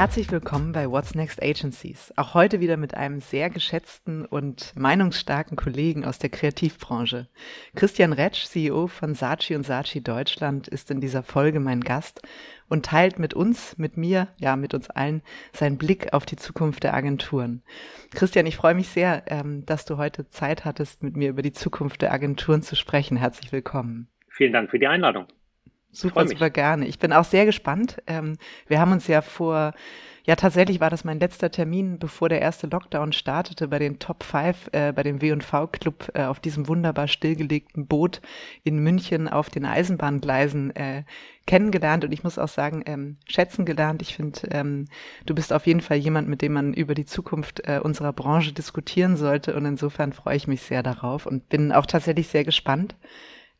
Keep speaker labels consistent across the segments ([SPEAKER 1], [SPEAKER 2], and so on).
[SPEAKER 1] Herzlich willkommen bei What's Next Agencies. Auch heute wieder mit einem sehr geschätzten und meinungsstarken Kollegen aus der Kreativbranche. Christian Retsch, CEO von Saatchi und Saatchi Deutschland, ist in dieser Folge mein Gast und teilt mit uns, mit mir, ja, mit uns allen seinen Blick auf die Zukunft der Agenturen. Christian, ich freue mich sehr, ähm, dass du heute Zeit hattest, mit mir über die Zukunft der Agenturen zu sprechen. Herzlich willkommen.
[SPEAKER 2] Vielen Dank für die Einladung.
[SPEAKER 1] Super, super gerne. Ich bin auch sehr gespannt. Ähm, wir haben uns ja vor, ja tatsächlich war das mein letzter Termin, bevor der erste Lockdown startete, bei den Top 5, äh, bei dem W&V Club äh, auf diesem wunderbar stillgelegten Boot in München auf den Eisenbahngleisen äh, kennengelernt und ich muss auch sagen, ähm, schätzen gelernt. Ich finde, ähm, du bist auf jeden Fall jemand, mit dem man über die Zukunft äh, unserer Branche diskutieren sollte und insofern freue ich mich sehr darauf und bin auch tatsächlich sehr gespannt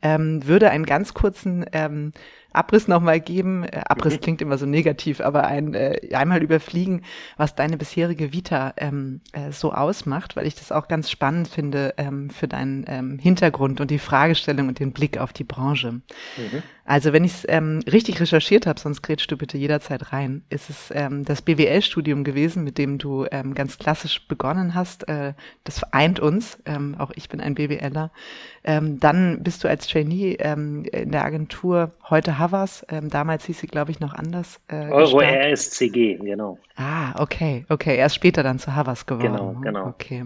[SPEAKER 1] ähm, würde einen ganz kurzen ähm, Abriss nochmal geben. Äh, Abriss mhm. klingt immer so negativ, aber ein, äh, einmal überfliegen, was deine bisherige Vita ähm, äh, so ausmacht, weil ich das auch ganz spannend finde ähm, für deinen ähm, Hintergrund und die Fragestellung und den Blick auf die Branche. Mhm. Also wenn ich es ähm, richtig recherchiert habe, sonst grätschst du bitte jederzeit rein, ist es ähm, das BWL-Studium gewesen, mit dem du ähm, ganz klassisch begonnen hast. Äh, das vereint uns, ähm, auch ich bin ein BWLer. Ähm, dann bist du als Trainee ähm, in der Agentur heute Havas, ähm, damals hieß sie, glaube ich, noch anders.
[SPEAKER 2] Äh, Euro RSCG, genau.
[SPEAKER 1] Ah, okay, okay, erst später dann zu Havas geworden.
[SPEAKER 2] Genau, genau.
[SPEAKER 1] Okay.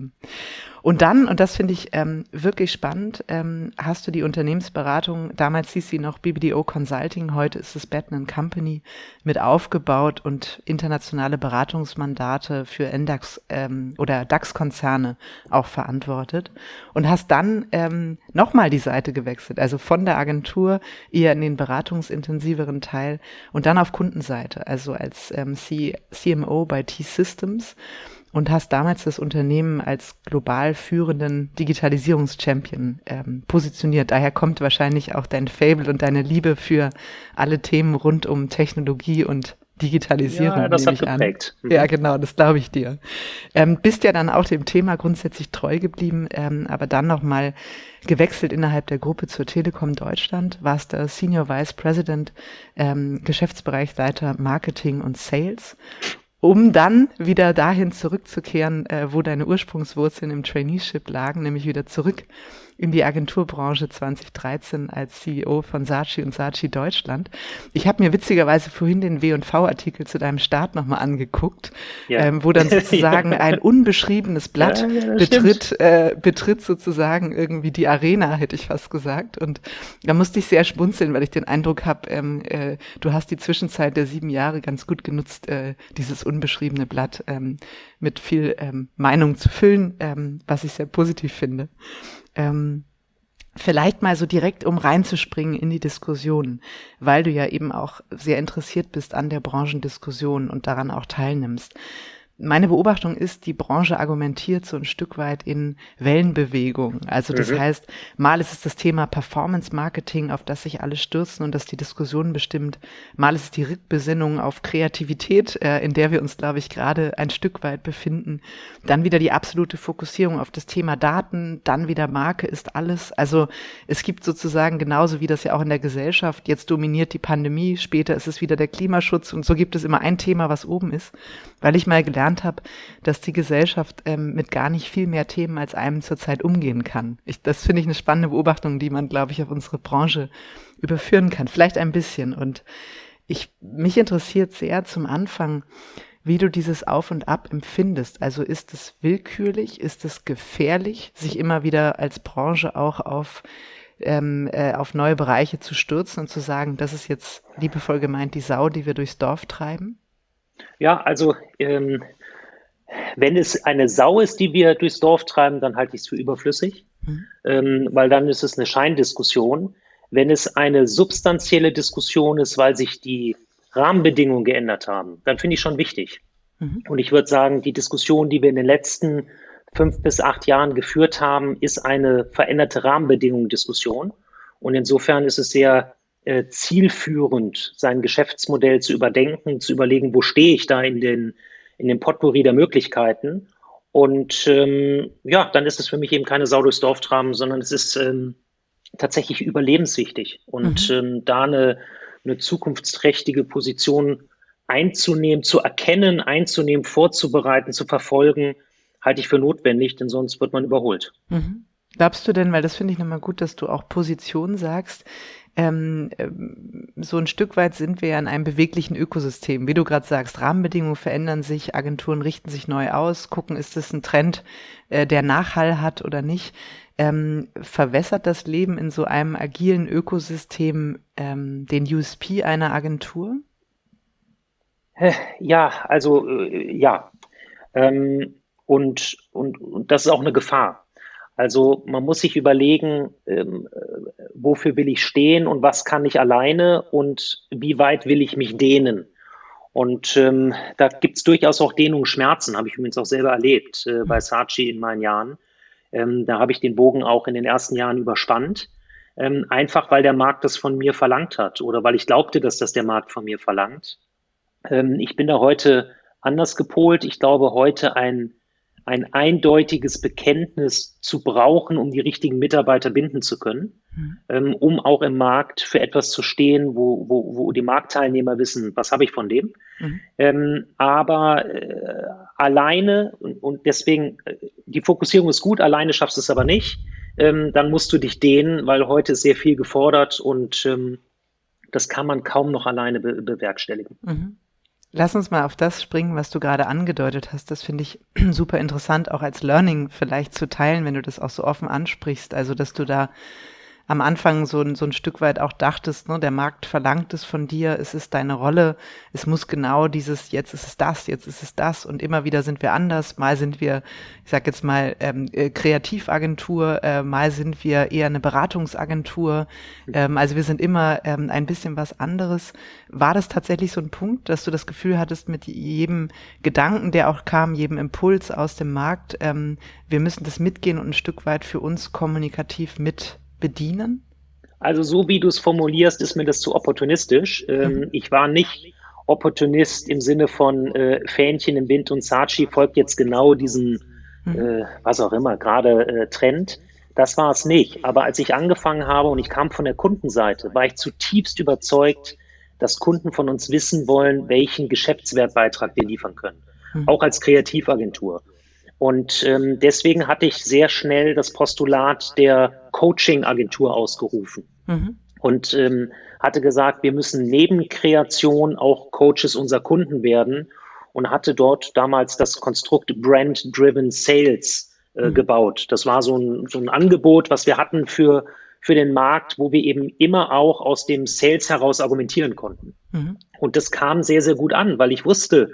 [SPEAKER 1] Und dann, und das finde ich ähm, wirklich spannend, ähm, hast du die Unternehmensberatung, damals hieß sie noch BBDO Consulting, heute ist es Batten Company, mit aufgebaut und internationale Beratungsmandate für Index ähm, oder DAX-Konzerne auch verantwortet. Und hast dann ähm, nochmal die Seite gewechselt, also von der Agentur eher in den beratungsintensiveren Teil und dann auf Kundenseite, also als ähm, C CMO bei T-Systems und hast damals das Unternehmen als global führenden Digitalisierungschampion ähm, positioniert. Daher kommt wahrscheinlich auch dein Fable und deine Liebe für alle Themen rund um Technologie und Digitalisierung.
[SPEAKER 2] Ja, das hat geprägt.
[SPEAKER 1] Mhm. Ja, genau, das glaube ich dir. Ähm, bist ja dann auch dem Thema grundsätzlich treu geblieben, ähm, aber dann nochmal gewechselt innerhalb der Gruppe zur Telekom Deutschland, warst der Senior Vice President, ähm, Geschäftsbereichsleiter Marketing und Sales um dann wieder dahin zurückzukehren, äh, wo deine Ursprungswurzeln im Traineeship lagen, nämlich wieder zurück in die Agenturbranche 2013 als CEO von Saatchi und Saatchi Deutschland. Ich habe mir witzigerweise vorhin den W&V-Artikel zu deinem Start nochmal angeguckt, ja. ähm, wo dann sozusagen ja. ein unbeschriebenes Blatt ja, betritt, äh, betritt sozusagen irgendwie die Arena, hätte ich fast gesagt. Und da musste ich sehr schmunzeln, weil ich den Eindruck habe, ähm, äh, du hast die Zwischenzeit der sieben Jahre ganz gut genutzt, äh, dieses unbeschriebene Blatt ähm, mit viel ähm, Meinung zu füllen, ähm, was ich sehr positiv finde. Ähm, vielleicht mal so direkt, um reinzuspringen in die Diskussion, weil du ja eben auch sehr interessiert bist an der Branchendiskussion und daran auch teilnimmst. Meine Beobachtung ist, die Branche argumentiert so ein Stück weit in Wellenbewegung. Also das mhm. heißt, mal ist es das Thema Performance Marketing, auf das sich alle stürzen und das die Diskussion bestimmt. Mal ist es die Rückbesinnung auf Kreativität, äh, in der wir uns, glaube ich, gerade ein Stück weit befinden. Dann wieder die absolute Fokussierung auf das Thema Daten, dann wieder Marke ist alles. Also es gibt sozusagen genauso wie das ja auch in der Gesellschaft, jetzt dominiert die Pandemie, später ist es wieder der Klimaschutz und so gibt es immer ein Thema, was oben ist, weil ich mal gelernt gelernt habe, dass die Gesellschaft ähm, mit gar nicht viel mehr Themen als einem zurzeit umgehen kann. Ich, das finde ich eine spannende Beobachtung, die man, glaube ich, auf unsere Branche überführen kann. Vielleicht ein bisschen. Und ich, mich interessiert sehr zum Anfang, wie du dieses Auf und Ab empfindest. Also ist es willkürlich, ist es gefährlich, sich immer wieder als Branche auch auf ähm, äh, auf neue Bereiche zu stürzen und zu sagen, das ist jetzt liebevoll gemeint die Sau, die wir durchs Dorf treiben?
[SPEAKER 2] Ja, also ähm, wenn es eine Sau ist, die wir durchs Dorf treiben, dann halte ich es für überflüssig, mhm. ähm, weil dann ist es eine Scheindiskussion. Wenn es eine substanzielle Diskussion ist, weil sich die Rahmenbedingungen geändert haben, dann finde ich schon wichtig. Mhm. Und ich würde sagen, die Diskussion, die wir in den letzten fünf bis acht Jahren geführt haben, ist eine veränderte Rahmenbedingungen-Diskussion. Und insofern ist es sehr äh, zielführend, sein Geschäftsmodell zu überdenken, zu überlegen, wo stehe ich da in den, in dem Potpourri der Möglichkeiten Und ähm, ja, dann ist es für mich eben keine Sau durchs Dorf traben, sondern es ist ähm, tatsächlich überlebenswichtig. Und mhm. ähm, da eine, eine zukunftsträchtige Position einzunehmen, zu erkennen, einzunehmen, vorzubereiten, zu verfolgen, halte ich für notwendig, denn sonst wird man überholt.
[SPEAKER 1] Mhm. Glaubst du denn, weil das finde ich nochmal gut, dass du auch Position sagst, ähm, ähm, so ein Stück weit sind wir ja in einem beweglichen Ökosystem. Wie du gerade sagst, Rahmenbedingungen verändern sich, Agenturen richten sich neu aus, gucken, ist es ein Trend, äh, der Nachhall hat oder nicht. Ähm, verwässert das Leben in so einem agilen Ökosystem ähm, den USP einer Agentur?
[SPEAKER 2] Ja, also äh, ja. Ähm, und, und, und das ist auch eine Gefahr. Also man muss sich überlegen, ähm, äh, wofür will ich stehen und was kann ich alleine und wie weit will ich mich dehnen. Und ähm, da gibt es durchaus auch Dehnungsschmerzen, habe ich übrigens auch selber erlebt äh, bei Saatchi in meinen Jahren. Ähm, da habe ich den Bogen auch in den ersten Jahren überspannt, ähm, einfach weil der Markt das von mir verlangt hat oder weil ich glaubte, dass das der Markt von mir verlangt. Ähm, ich bin da heute anders gepolt. Ich glaube, heute ein ein eindeutiges Bekenntnis zu brauchen, um die richtigen Mitarbeiter binden zu können, mhm. ähm, um auch im Markt für etwas zu stehen, wo, wo, wo die Marktteilnehmer wissen, was habe ich von dem. Mhm. Ähm, aber äh, alleine, und, und deswegen, äh, die Fokussierung ist gut, alleine schaffst du es aber nicht, ähm, dann musst du dich dehnen, weil heute ist sehr viel gefordert und ähm, das kann man kaum noch alleine be bewerkstelligen. Mhm.
[SPEAKER 1] Lass uns mal auf das springen, was du gerade angedeutet hast. Das finde ich super interessant, auch als Learning vielleicht zu teilen, wenn du das auch so offen ansprichst. Also, dass du da am Anfang so, ein so ein Stück weit auch dachtest, ne, der Markt verlangt es von dir, es ist deine Rolle, es muss genau dieses, jetzt ist es das, jetzt ist es das und immer wieder sind wir anders, mal sind wir, ich sag jetzt mal, ähm, äh, Kreativagentur, äh, mal sind wir eher eine Beratungsagentur, ähm, also wir sind immer ähm, ein bisschen was anderes. War das tatsächlich so ein Punkt, dass du das Gefühl hattest mit jedem Gedanken, der auch kam, jedem Impuls aus dem Markt, ähm, wir müssen das mitgehen und ein Stück weit für uns kommunikativ mit bedienen?
[SPEAKER 2] Also so wie du es formulierst, ist mir das zu opportunistisch. Ähm, mhm. Ich war nicht Opportunist im Sinne von äh, Fähnchen im Wind und Saatchi folgt jetzt genau diesem, mhm. äh, was auch immer, gerade äh, Trend. Das war es nicht. Aber als ich angefangen habe und ich kam von der Kundenseite, war ich zutiefst überzeugt, dass Kunden von uns wissen wollen, welchen Geschäftswertbeitrag wir liefern können. Mhm. Auch als Kreativagentur. Und ähm, deswegen hatte ich sehr schnell das Postulat der Coaching-Agentur ausgerufen. Mhm. Und ähm, hatte gesagt, wir müssen neben Kreation auch Coaches unserer Kunden werden und hatte dort damals das Konstrukt Brand-Driven Sales äh, mhm. gebaut. Das war so ein, so ein Angebot, was wir hatten für, für den Markt, wo wir eben immer auch aus dem Sales heraus argumentieren konnten. Mhm. Und das kam sehr, sehr gut an, weil ich wusste,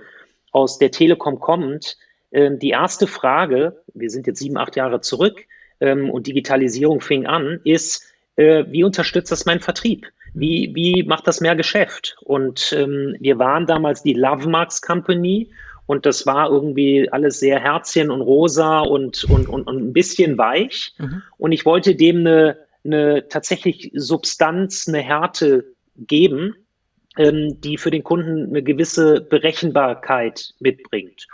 [SPEAKER 2] aus der Telekom kommt, ähm, die erste Frage, wir sind jetzt sieben, acht Jahre zurück ähm, und Digitalisierung fing an, ist, äh, wie unterstützt das mein Vertrieb? Wie, wie macht das mehr Geschäft? Und ähm, wir waren damals die Love Marks Company und das war irgendwie alles sehr Herzchen und rosa und, und, und, und ein bisschen weich. Mhm. Und ich wollte dem eine, eine tatsächlich Substanz, eine Härte geben, ähm, die für den Kunden eine gewisse Berechenbarkeit mitbringt.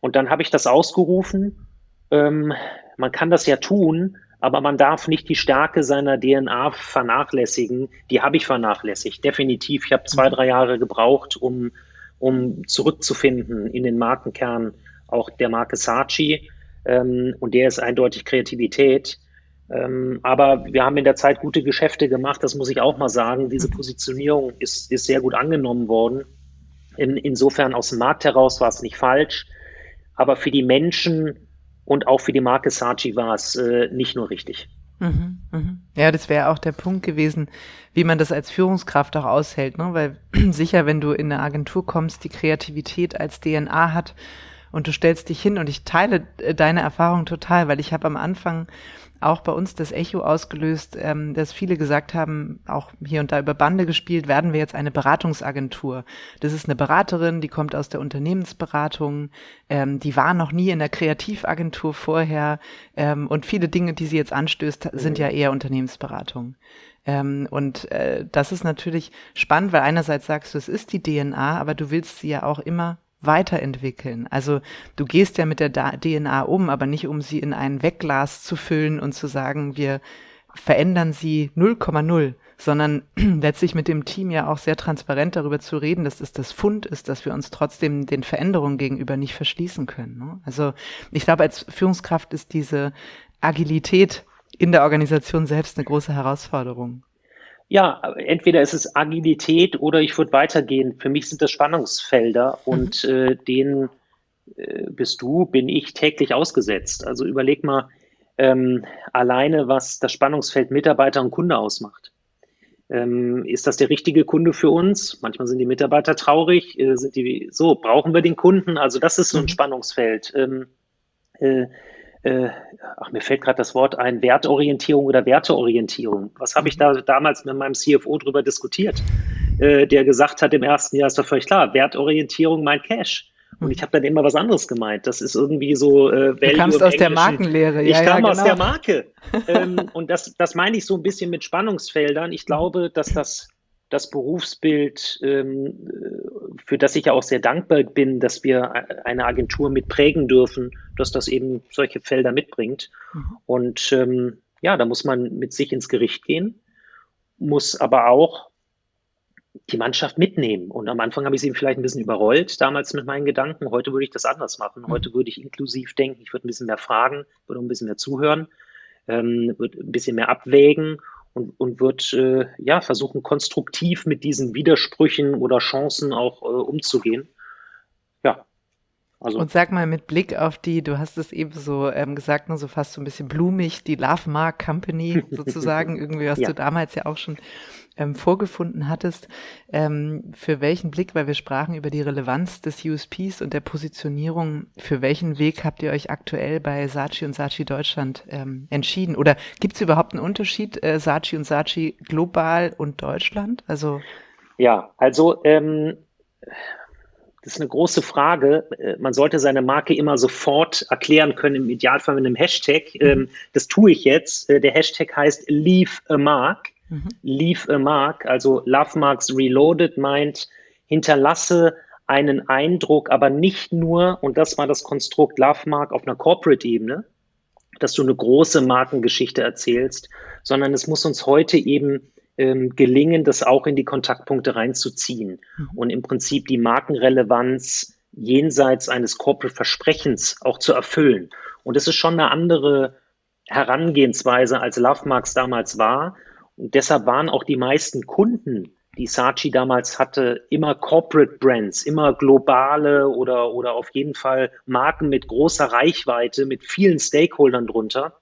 [SPEAKER 2] Und dann habe ich das ausgerufen. Ähm, man kann das ja tun, aber man darf nicht die Stärke seiner DNA vernachlässigen. Die habe ich vernachlässigt, definitiv. Ich habe zwei, drei Jahre gebraucht, um, um zurückzufinden in den Markenkern auch der Marke Saatchi. Ähm, und der ist eindeutig Kreativität. Ähm, aber wir haben in der Zeit gute Geschäfte gemacht, das muss ich auch mal sagen. Diese Positionierung ist, ist sehr gut angenommen worden. In, insofern aus dem Markt heraus war es nicht falsch aber für die Menschen und auch für die Marke Saatchi war es äh, nicht nur richtig.
[SPEAKER 1] Mhm, mhm. Ja, das wäre auch der Punkt gewesen, wie man das als Führungskraft auch aushält, ne? Weil sicher, wenn du in eine Agentur kommst, die Kreativität als DNA hat und du stellst dich hin und ich teile äh, deine Erfahrung total, weil ich habe am Anfang auch bei uns das Echo ausgelöst, ähm, dass viele gesagt haben, auch hier und da über Bande gespielt, werden wir jetzt eine Beratungsagentur. Das ist eine Beraterin, die kommt aus der Unternehmensberatung, ähm, die war noch nie in der Kreativagentur vorher ähm, und viele Dinge, die sie jetzt anstößt, sind ja eher Unternehmensberatung. Ähm, und äh, das ist natürlich spannend, weil einerseits sagst du, es ist die DNA, aber du willst sie ja auch immer weiterentwickeln. Also du gehst ja mit der DNA um, aber nicht um sie in ein Wegglas zu füllen und zu sagen, wir verändern sie 0,0, sondern letztlich mit dem Team ja auch sehr transparent darüber zu reden, dass es das Fund ist, dass wir uns trotzdem den Veränderungen gegenüber nicht verschließen können. Ne? Also ich glaube, als Führungskraft ist diese Agilität in der Organisation selbst eine große Herausforderung.
[SPEAKER 2] Ja, entweder ist es Agilität oder ich würde weitergehen. Für mich sind das Spannungsfelder mhm. und äh, denen äh, bist du, bin ich täglich ausgesetzt. Also überleg mal ähm, alleine, was das Spannungsfeld Mitarbeiter und Kunde ausmacht. Ähm, ist das der richtige Kunde für uns? Manchmal sind die Mitarbeiter traurig. Äh, sind die so? Brauchen wir den Kunden? Also das ist so ein mhm. Spannungsfeld. Ähm, äh, ach, mir fällt gerade das Wort ein, Wertorientierung oder Werteorientierung. Was habe ich mhm. da damals mit meinem CFO drüber diskutiert, äh, der gesagt hat im ersten Jahr, ist doch völlig klar, Wertorientierung mein Cash. Und ich habe dann immer was anderes gemeint. Das ist irgendwie so
[SPEAKER 1] äh, Value Du kamst aus der Markenlehre.
[SPEAKER 2] Ja, ich kam ja, genau. aus der Marke. ähm, und das, das meine ich so ein bisschen mit Spannungsfeldern. Ich glaube, dass das das Berufsbild, ähm, für das ich ja auch sehr dankbar bin, dass wir eine Agentur mit prägen dürfen, dass das eben solche Felder mitbringt. Mhm. Und ähm, ja, da muss man mit sich ins Gericht gehen, muss aber auch die Mannschaft mitnehmen. Und am Anfang habe ich sie vielleicht ein bisschen überrollt, damals mit meinen Gedanken. Heute würde ich das anders machen. Mhm. Heute würde ich inklusiv denken, ich würde ein bisschen mehr fragen, würde ein bisschen mehr zuhören, ähm, würde ein bisschen mehr abwägen und, und wird äh, ja versuchen, konstruktiv mit diesen Widersprüchen oder Chancen auch äh, umzugehen.
[SPEAKER 1] Also. Und sag mal mit Blick auf die, du hast es eben so ähm, gesagt, nur so fast so ein bisschen blumig, die Love Mark Company sozusagen, irgendwie, was ja. du damals ja auch schon ähm, vorgefunden hattest, ähm, für welchen Blick, weil wir sprachen über die Relevanz des USPs und der Positionierung, für welchen Weg habt ihr euch aktuell bei Saatchi und Saatchi Deutschland ähm, entschieden? Oder gibt es überhaupt einen Unterschied, äh, Saatchi und Saatchi global und Deutschland? Also
[SPEAKER 2] ja, also ähm, das ist eine große Frage. Äh, man sollte seine Marke immer sofort erklären können, im Idealfall mit einem Hashtag. Mhm. Ähm, das tue ich jetzt. Äh, der Hashtag heißt Leave a Mark. Mhm. Leave a Mark, also Love Marks Reloaded meint, hinterlasse einen Eindruck, aber nicht nur, und das war das Konstrukt Love Mark auf einer Corporate-Ebene, dass du eine große Markengeschichte erzählst, sondern es muss uns heute eben ähm, gelingen, das auch in die Kontaktpunkte reinzuziehen mhm. und im Prinzip die Markenrelevanz jenseits eines Corporate-Versprechens auch zu erfüllen. Und das ist schon eine andere Herangehensweise, als Love Marks damals war. Und deshalb waren auch die meisten Kunden, die Saatchi damals hatte, immer Corporate Brands, immer globale oder, oder auf jeden Fall Marken mit großer Reichweite, mit vielen Stakeholdern drunter.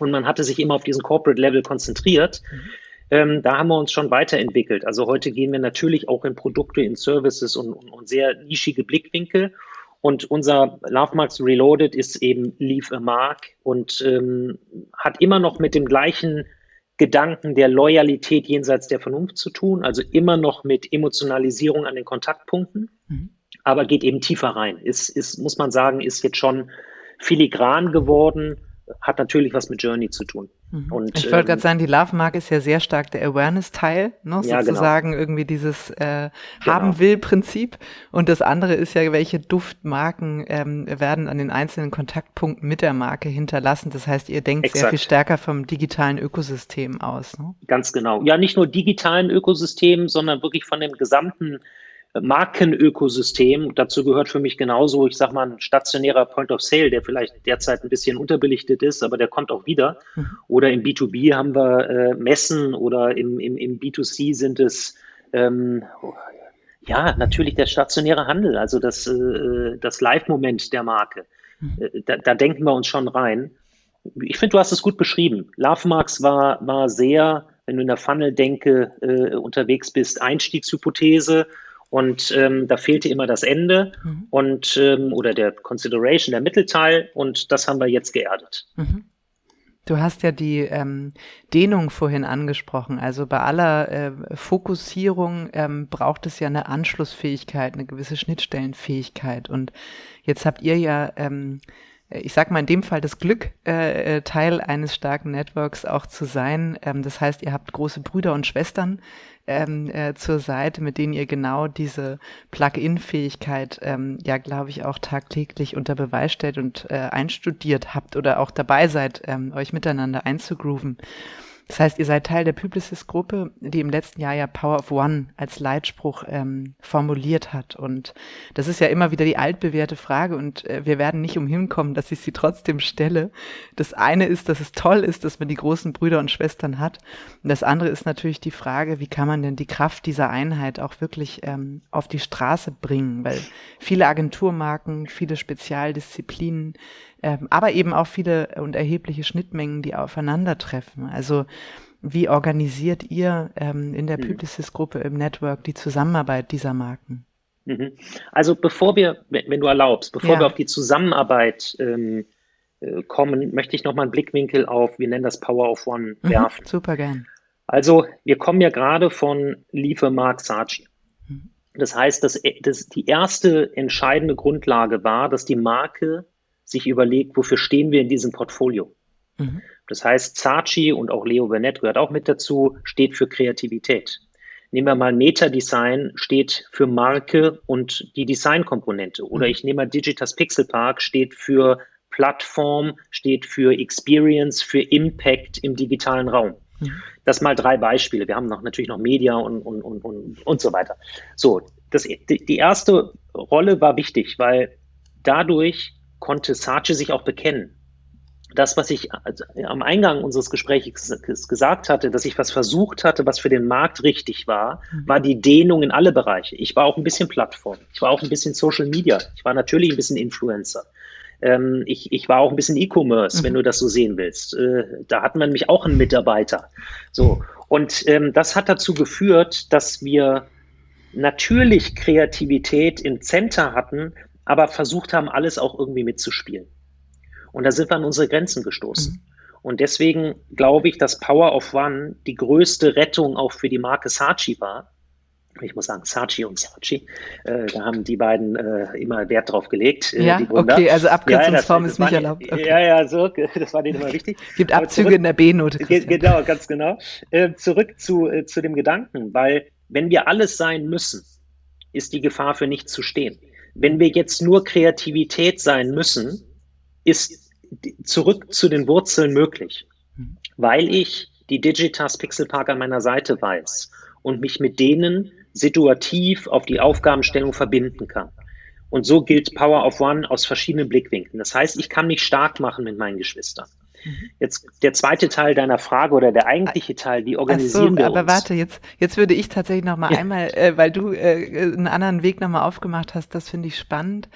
[SPEAKER 2] Und man hatte sich immer auf diesen Corporate Level konzentriert. Mhm. Ähm, da haben wir uns schon weiterentwickelt. Also heute gehen wir natürlich auch in Produkte, in Services und, und, und sehr nischige Blickwinkel. Und unser Love Marks Reloaded ist eben Leave a Mark und ähm, hat immer noch mit dem gleichen Gedanken der Loyalität jenseits der Vernunft zu tun, also immer noch mit Emotionalisierung an den Kontaktpunkten, mhm. aber geht eben tiefer rein. Ist, ist, muss man sagen, ist jetzt schon filigran geworden, hat natürlich was mit Journey zu tun.
[SPEAKER 1] Mhm. Und, ich wollte ähm, gerade sagen, die Love Mark ist ja sehr stark der Awareness-Teil, ne? Ja, genau. sozusagen genau. irgendwie dieses äh, genau. haben will Prinzip. Und das andere ist ja, welche Duftmarken ähm, werden an den einzelnen Kontaktpunkten mit der Marke hinterlassen. Das heißt, ihr denkt Exakt. sehr viel stärker vom digitalen Ökosystem aus. Ne?
[SPEAKER 2] Ganz genau. Ja, nicht nur digitalen Ökosystem, sondern wirklich von dem gesamten Markenökosystem. Dazu gehört für mich genauso, ich sag mal, ein stationärer Point of Sale, der vielleicht derzeit ein bisschen unterbelichtet ist, aber der kommt auch wieder. Mhm. Oder im B2B haben wir äh, Messen oder im, im, im B2C sind es ähm, ja natürlich der stationäre Handel, also das, äh, das Live-Moment der Marke. Mhm. Äh, da, da denken wir uns schon rein. Ich finde, du hast es gut beschrieben. Love Marks war, war sehr, wenn du in der Funnel-Denke äh, unterwegs bist, Einstiegshypothese und ähm, da fehlte immer das Ende mhm. und ähm, oder der Consideration, der Mittelteil. Und das haben wir jetzt geerdet. Mhm.
[SPEAKER 1] Du hast ja die ähm, Dehnung vorhin angesprochen. Also bei aller äh, Fokussierung ähm, braucht es ja eine Anschlussfähigkeit, eine gewisse Schnittstellenfähigkeit. Und jetzt habt ihr ja ähm, ich sag mal in dem Fall das Glück, äh, äh, Teil eines starken Networks auch zu sein. Ähm, das heißt, ihr habt große Brüder und Schwestern, ähm, äh, zur Seite, mit denen ihr genau diese Plug-in-Fähigkeit ähm, ja, glaube ich, auch tagtäglich unter Beweis stellt und äh, einstudiert habt oder auch dabei seid, ähm, euch miteinander einzugrooven. Das heißt, ihr seid Teil der Publicis-Gruppe, die im letzten Jahr ja Power of One als Leitspruch ähm, formuliert hat. Und das ist ja immer wieder die altbewährte Frage und äh, wir werden nicht umhin kommen, dass ich sie trotzdem stelle. Das eine ist, dass es toll ist, dass man die großen Brüder und Schwestern hat. Und das andere ist natürlich die Frage, wie kann man denn die Kraft dieser Einheit auch wirklich ähm, auf die Straße bringen? Weil viele Agenturmarken, viele Spezialdisziplinen, ähm, aber eben auch viele und erhebliche Schnittmengen, die aufeinandertreffen. Also wie organisiert ihr ähm, in der mhm. Publicis-Gruppe im Network die Zusammenarbeit dieser Marken?
[SPEAKER 2] Mhm. Also bevor wir, wenn du erlaubst, bevor ja. wir auf die Zusammenarbeit ähm, äh, kommen, möchte ich noch mal einen Blickwinkel auf, wir nennen das Power of One, mhm, werfen.
[SPEAKER 1] Mhm, super gern.
[SPEAKER 2] Also wir kommen ja gerade von Liefer Mark Saatchi. Mhm. Das heißt, dass, dass die erste entscheidende Grundlage war, dass die Marke sich überlegt, wofür stehen wir in diesem Portfolio. Mhm. Das heißt, Zachi und auch Leo Burnett gehört auch mit dazu, steht für Kreativität. Nehmen wir mal Meta-Design, steht für Marke und die Designkomponente. Oder mhm. ich nehme mal Digitas Pixel Park, steht für Plattform, steht für Experience, für Impact im digitalen Raum. Mhm. Das mal drei Beispiele. Wir haben noch natürlich noch Media und, und, und, und, und so weiter. So, das, die, die erste Rolle war wichtig, weil dadurch konnte Saatchi sich auch bekennen. Das, was ich am Eingang unseres Gesprächs gesagt hatte, dass ich was versucht hatte, was für den Markt richtig war, mhm. war die Dehnung in alle Bereiche. Ich war auch ein bisschen Plattform. Ich war auch ein bisschen Social Media. Ich war natürlich ein bisschen Influencer. Ähm, ich, ich war auch ein bisschen E-Commerce, mhm. wenn du das so sehen willst. Äh, da hatten wir nämlich auch einen Mitarbeiter. So. Und ähm, das hat dazu geführt, dass wir natürlich Kreativität im Center hatten, aber versucht haben, alles auch irgendwie mitzuspielen. Und da sind wir an unsere Grenzen gestoßen. Mhm. Und deswegen glaube ich, dass Power of One die größte Rettung auch für die Marke Saatchi war. Ich muss sagen, Saatchi und Saatchi, äh, da haben die beiden äh, immer Wert drauf gelegt.
[SPEAKER 1] Äh, ja, okay, also Abkürzungsform ja, ist nicht erlaubt. Okay.
[SPEAKER 2] Ja, ja, so, das war denen immer wichtig.
[SPEAKER 1] Gibt Abzüge zurück, in der B-Note.
[SPEAKER 2] Genau, ganz genau. Äh, zurück zu, äh, zu dem Gedanken, weil wenn wir alles sein müssen, ist die Gefahr für nichts zu stehen. Wenn wir jetzt nur Kreativität sein müssen, ist zurück zu den Wurzeln möglich, weil ich die Digitas Pixel Park an meiner Seite weiß und mich mit denen situativ auf die Aufgabenstellung verbinden kann. Und so gilt Power of One aus verschiedenen Blickwinkeln. Das heißt, ich kann mich stark machen mit meinen Geschwistern. Mhm. Jetzt der zweite Teil deiner Frage oder der eigentliche Teil, wie organisieren so, wir
[SPEAKER 1] uns? Aber warte, jetzt, jetzt würde ich tatsächlich noch mal ja. einmal, äh, weil du äh, einen anderen Weg noch mal aufgemacht hast, das finde ich spannend,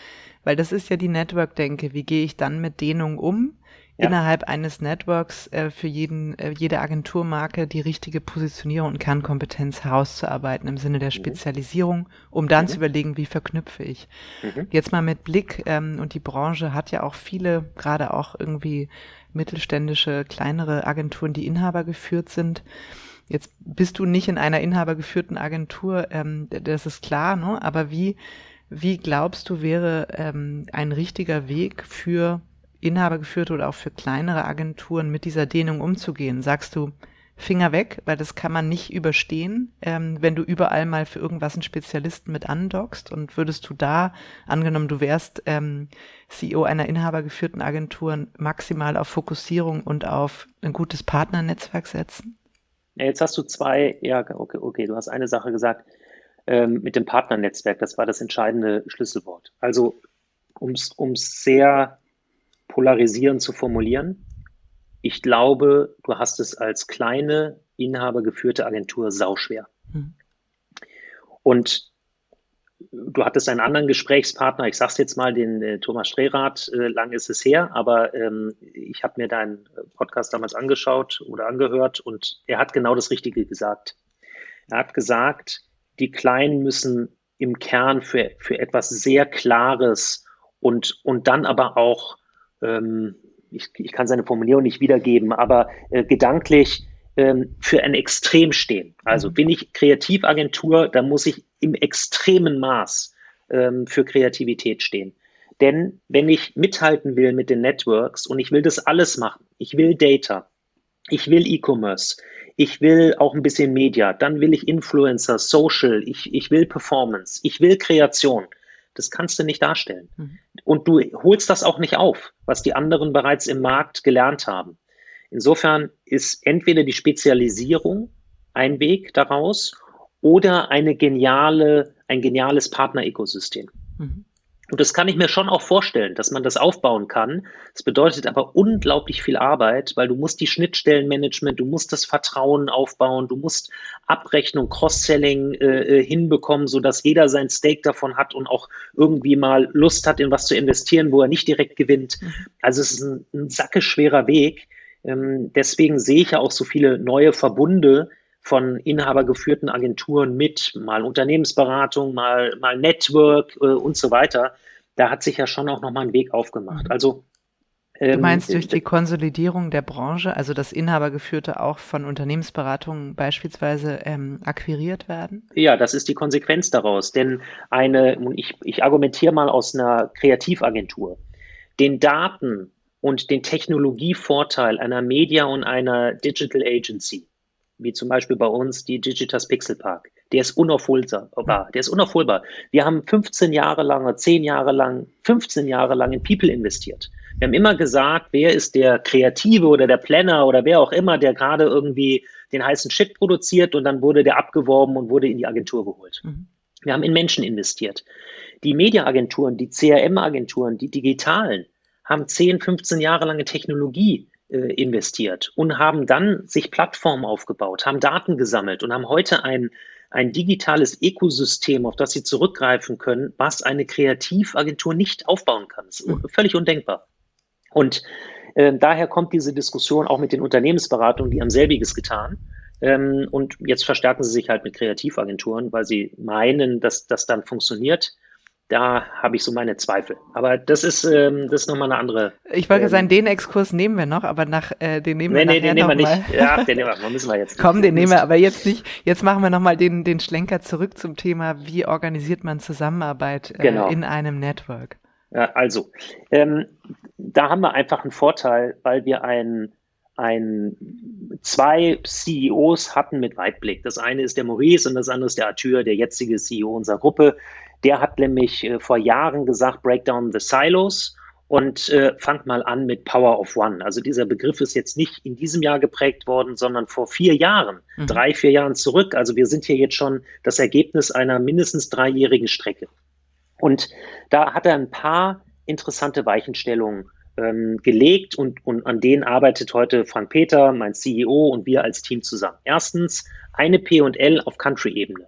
[SPEAKER 1] weil das ist ja die Network-Denke. Wie gehe ich dann mit Dehnung um? Ja. innerhalb eines Networks äh, für jeden, äh, jede Agenturmarke die richtige Positionierung und Kernkompetenz herauszuarbeiten im Sinne der mhm. Spezialisierung, um dann mhm. zu überlegen, wie verknüpfe ich. Mhm. Jetzt mal mit Blick, ähm, und die Branche hat ja auch viele, gerade auch irgendwie mittelständische, kleinere Agenturen, die Inhaber geführt sind. Jetzt bist du nicht in einer inhabergeführten Agentur, ähm, das ist klar, ne? aber wie, wie glaubst du, wäre ähm, ein richtiger Weg für inhabergeführte oder auch für kleinere Agenturen mit dieser Dehnung umzugehen? Sagst du, Finger weg, weil das kann man nicht überstehen, ähm, wenn du überall mal für irgendwas einen Spezialisten mit andockst. Und würdest du da, angenommen, du wärst ähm, CEO einer inhabergeführten Agentur, maximal auf Fokussierung und auf ein gutes Partnernetzwerk setzen?
[SPEAKER 2] Jetzt hast du zwei, ja, okay, okay, du hast eine Sache gesagt ähm, mit dem Partnernetzwerk, das war das entscheidende Schlüsselwort. Also, um es sehr polarisierend zu formulieren, ich glaube, du hast es als kleine, inhabergeführte Agentur sauschwer. Mhm. Und du hattest einen anderen Gesprächspartner, ich sage es jetzt mal, den äh, Thomas Strehrath, äh, lang ist es her, aber ähm, ich habe mir deinen Podcast damals angeschaut oder angehört und er hat genau das Richtige gesagt. Er hat gesagt, die Kleinen müssen im Kern für, für etwas sehr Klares und, und dann aber auch ähm, ich, ich kann seine Formulierung nicht wiedergeben, aber äh, gedanklich ähm, für ein Extrem stehen. Also mhm. bin ich Kreativagentur, dann muss ich im extremen Maß ähm, für Kreativität stehen. Denn wenn ich mithalten will mit den Networks und ich will das alles machen, ich will Data, ich will E-Commerce, ich will auch ein bisschen Media, dann will ich Influencer, Social, ich, ich will Performance, ich will Kreation. Das kannst du nicht darstellen. Mhm. Und du holst das auch nicht auf, was die anderen bereits im Markt gelernt haben. Insofern ist entweder die Spezialisierung ein Weg daraus oder eine geniale, ein geniales Partnerökosystem. Mhm. Und das kann ich mir schon auch vorstellen, dass man das aufbauen kann. Das bedeutet aber unglaublich viel Arbeit, weil du musst die Schnittstellenmanagement, du musst das Vertrauen aufbauen, du musst Abrechnung, Cross-Selling äh, äh hinbekommen, so dass jeder sein Stake davon hat und auch irgendwie mal Lust hat, in was zu investieren, wo er nicht direkt gewinnt. Mhm. Also es ist ein, ein sackeschwerer Weg. Ähm, deswegen sehe ich ja auch so viele neue Verbunde, von inhabergeführten Agenturen mit, mal Unternehmensberatung, mal, mal Network äh, und so weiter. Da hat sich ja schon auch nochmal ein Weg aufgemacht. Mhm. Also
[SPEAKER 1] Du ähm, meinst durch die Konsolidierung der Branche, also dass Inhabergeführte auch von Unternehmensberatungen beispielsweise ähm, akquiriert werden?
[SPEAKER 2] Ja, das ist die Konsequenz daraus. Denn eine, ich, ich argumentiere mal aus einer Kreativagentur, den Daten und den Technologievorteil einer Media und einer Digital Agency wie zum Beispiel bei uns die Digitas Pixel Park. Der ist unaufholbar. Der ist unaufholbar. Wir haben 15 Jahre lang oder 10 Jahre lang, 15 Jahre lang in People investiert. Wir haben immer gesagt, wer ist der Kreative oder der Planner oder wer auch immer, der gerade irgendwie den heißen Shit produziert und dann wurde der abgeworben und wurde in die Agentur geholt. Mhm. Wir haben in Menschen investiert. Die Mediaagenturen, die CRM-Agenturen, die digitalen, haben 10, 15 Jahre lange Technologie investiert und haben dann sich Plattformen aufgebaut, haben Daten gesammelt und haben heute ein, ein digitales Ökosystem, auf das sie zurückgreifen können, was eine Kreativagentur nicht aufbauen kann. Das ist mhm. völlig undenkbar. Und äh, daher kommt diese Diskussion auch mit den Unternehmensberatungen, die haben selbiges getan. Ähm, und jetzt verstärken sie sich halt mit Kreativagenturen, weil sie meinen, dass das dann funktioniert da habe ich so meine Zweifel. Aber das ist, ähm, das ist nochmal eine andere.
[SPEAKER 1] Ich wollte ähm, sagen, den Exkurs nehmen wir noch, aber nach, äh, den nehmen nee, wir nee, den nehmen wir nicht.
[SPEAKER 2] Ja, den nehmen wir, müssen wir jetzt.
[SPEAKER 1] Komm, den nehmen wir aber jetzt nicht. Jetzt machen wir nochmal den, den Schlenker zurück zum Thema, wie organisiert man Zusammenarbeit äh, genau. in einem Network?
[SPEAKER 2] Ja, also, ähm, da haben wir einfach einen Vorteil, weil wir ein, ein, zwei CEOs hatten mit Weitblick. Das eine ist der Maurice und das andere ist der Arthur, der jetzige CEO unserer Gruppe. Der hat nämlich äh, vor Jahren gesagt, break down the silos und äh, fangt mal an mit Power of One. Also dieser Begriff ist jetzt nicht in diesem Jahr geprägt worden, sondern vor vier Jahren, mhm. drei, vier Jahren zurück. Also wir sind hier jetzt schon das Ergebnis einer mindestens dreijährigen Strecke. Und da hat er ein paar interessante Weichenstellungen ähm, gelegt und, und an denen arbeitet heute Frank Peter, mein CEO und wir als Team zusammen. Erstens eine P&L auf Country-Ebene.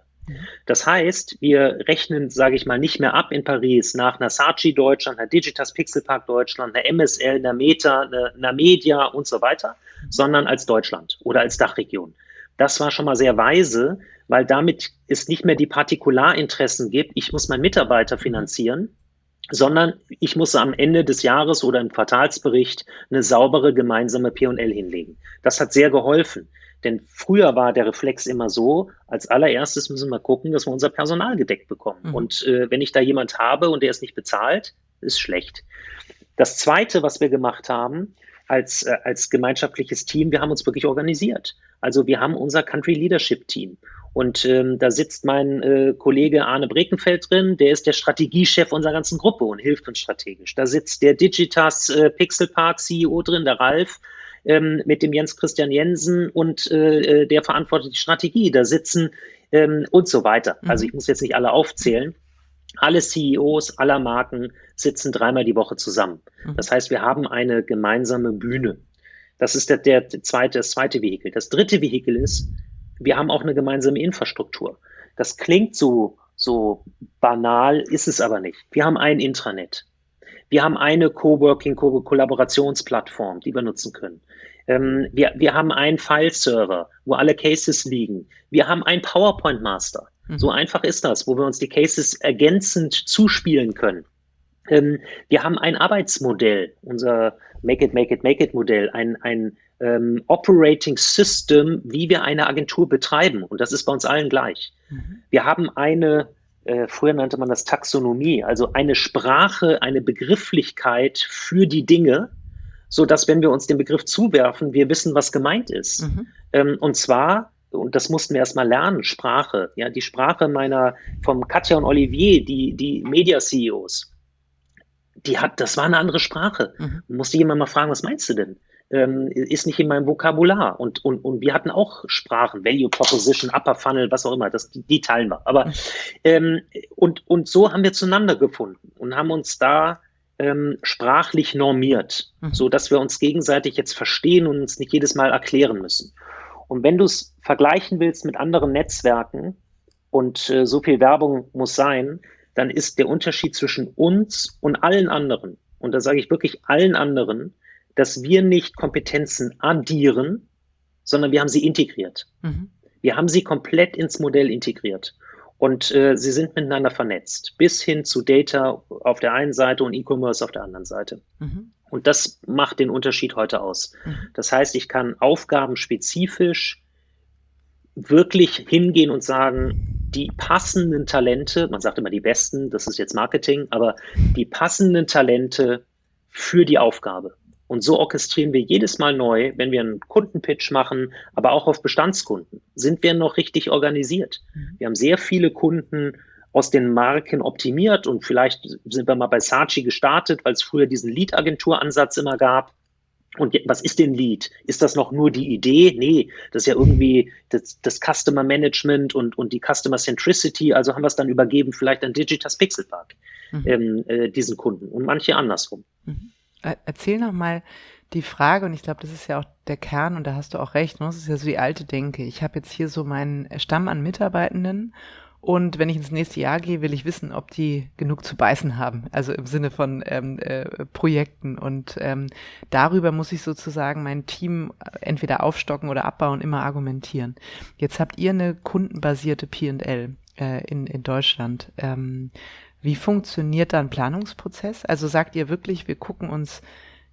[SPEAKER 2] Das heißt, wir rechnen, sage ich mal, nicht mehr ab in Paris nach einer Saatchi Deutschland, einer Digitas Pixelpark Deutschland, einer MSL, einer Meta, einer, einer Media und so weiter, sondern als Deutschland oder als Dachregion. Das war schon mal sehr weise, weil damit es nicht mehr die Partikularinteressen gibt, ich muss meinen Mitarbeiter finanzieren, sondern ich muss am Ende des Jahres oder im Quartalsbericht eine saubere gemeinsame P&L hinlegen. Das hat sehr geholfen. Denn früher war der Reflex immer so, als allererstes müssen wir gucken, dass wir unser Personal gedeckt bekommen. Mhm. Und äh, wenn ich da jemand habe und der ist nicht bezahlt, ist schlecht. Das Zweite, was wir gemacht haben als, äh, als gemeinschaftliches Team, wir haben uns wirklich organisiert. Also wir haben unser Country Leadership Team. Und ähm, da sitzt mein äh, Kollege Arne Brekenfeld drin, der ist der Strategiechef unserer ganzen Gruppe und hilft uns strategisch. Da sitzt der Digitas äh, Pixel Park CEO drin, der Ralf, ähm, mit dem Jens Christian Jensen und äh, äh, der verantwortet die Strategie. Da sitzen ähm, und so weiter. Mhm. Also ich muss jetzt nicht alle aufzählen. Alle CEOs aller Marken sitzen dreimal die Woche zusammen. Mhm. Das heißt, wir haben eine gemeinsame Bühne. Das ist der, der zweite, das zweite Vehikel. Das dritte Vehikel ist, wir haben auch eine gemeinsame Infrastruktur. Das klingt so, so banal, ist es aber nicht. Wir haben ein Intranet. Wir haben eine Coworking-Kollaborationsplattform, die wir nutzen können. Ähm, wir, wir haben einen File-Server, wo alle Cases liegen. Wir haben einen PowerPoint-Master. Mhm. So einfach ist das, wo wir uns die Cases ergänzend zuspielen können. Ähm, wir haben ein Arbeitsmodell, unser Make it, Make it, Make it Modell, ein, ein ähm, Operating System, wie wir eine Agentur betreiben. Und das ist bei uns allen gleich. Mhm. Wir haben eine äh, früher nannte man das Taxonomie, also eine Sprache, eine Begrifflichkeit für die Dinge, so dass wenn wir uns den Begriff zuwerfen, wir wissen, was gemeint ist. Mhm. Ähm, und zwar und das mussten wir erstmal lernen, Sprache. Ja, die Sprache meiner, vom Katja und Olivier, die, die Media-CEOs, die hat, das war eine andere Sprache. Mhm. Musste jemand mal fragen, was meinst du denn? Ähm, ist nicht in meinem Vokabular. Und, und, und wir hatten auch Sprachen, Value Proposition, Upper Funnel, was auch immer, das, die, die teilen wir. Aber, mhm. ähm, und, und so haben wir zueinander gefunden und haben uns da ähm, sprachlich normiert, mhm. so dass wir uns gegenseitig jetzt verstehen und uns nicht jedes Mal erklären müssen. Und wenn du es vergleichen willst mit anderen Netzwerken und äh, so viel Werbung muss sein, dann ist der Unterschied zwischen uns und allen anderen, und da sage ich wirklich allen anderen, dass wir nicht Kompetenzen addieren, sondern wir haben sie integriert. Mhm. Wir haben sie komplett ins Modell integriert. Und äh, sie sind miteinander vernetzt, bis hin zu Data auf der einen Seite und E-Commerce auf der anderen Seite. Mhm. Und das macht den Unterschied heute aus. Mhm. Das heißt, ich kann aufgabenspezifisch wirklich hingehen und sagen, die passenden Talente, man sagt immer die besten, das ist jetzt Marketing, aber die passenden Talente für die Aufgabe. Und so orchestrieren wir jedes Mal neu, wenn wir einen Kundenpitch machen, aber auch auf Bestandskunden, sind wir noch richtig organisiert. Mhm. Wir haben sehr viele Kunden aus den Marken optimiert und vielleicht sind wir mal bei Saatchi gestartet, weil es früher diesen Lead-Agentur-Ansatz immer gab. Und was ist denn Lead? Ist das noch nur die Idee? Nee, das ist ja irgendwie das, das Customer Management und, und die Customer Centricity. Also haben wir es dann übergeben, vielleicht an Digitas Pixelpark, mhm. ähm, äh, diesen Kunden und manche andersrum.
[SPEAKER 1] Mhm. Erzähl noch mal die Frage, und ich glaube, das ist ja auch der Kern, und da hast du auch recht, ne? das ist ja so die alte Denke. Ich habe jetzt hier so meinen Stamm an Mitarbeitenden und wenn ich ins nächste Jahr gehe, will ich wissen, ob die genug zu beißen haben. Also im Sinne von ähm, äh, Projekten. Und ähm, darüber muss ich sozusagen mein Team entweder aufstocken oder abbauen, immer argumentieren. Jetzt habt ihr eine kundenbasierte PL äh, in, in Deutschland. Ähm, wie funktioniert da ein Planungsprozess? Also sagt ihr wirklich, wir gucken uns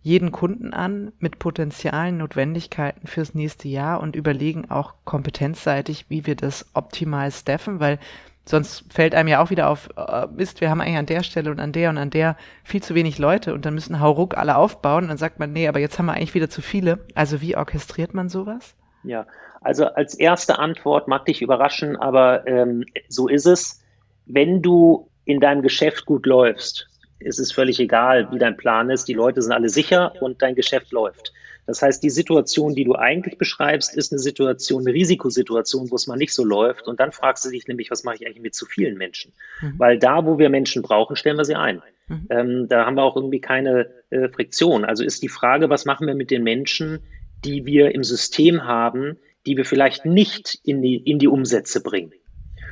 [SPEAKER 1] jeden Kunden an mit Potenzialen, Notwendigkeiten fürs nächste Jahr und überlegen auch kompetenzseitig, wie wir das optimal staffen, weil sonst fällt einem ja auch wieder auf, äh, Mist, wir haben eigentlich an der Stelle und an der und an der viel zu wenig Leute und dann müssen Hauruck alle aufbauen und dann sagt man, nee, aber jetzt haben wir eigentlich wieder zu viele. Also wie orchestriert man sowas?
[SPEAKER 2] Ja, also als erste Antwort mag dich überraschen, aber ähm, so ist es. Wenn du in deinem Geschäft gut läufst, ist es völlig egal, wie dein Plan ist. Die Leute sind alle sicher und dein Geschäft läuft. Das heißt, die Situation, die du eigentlich beschreibst, ist eine Situation, eine Risikosituation, wo es mal nicht so läuft. Und dann fragst du dich nämlich, was mache ich eigentlich mit zu vielen Menschen? Mhm. Weil da, wo wir Menschen brauchen, stellen wir sie ein. Mhm. Ähm, da haben wir auch irgendwie keine äh, Friktion. Also ist die Frage, was machen wir mit den Menschen, die wir im System haben, die wir vielleicht nicht in die, in die Umsätze bringen?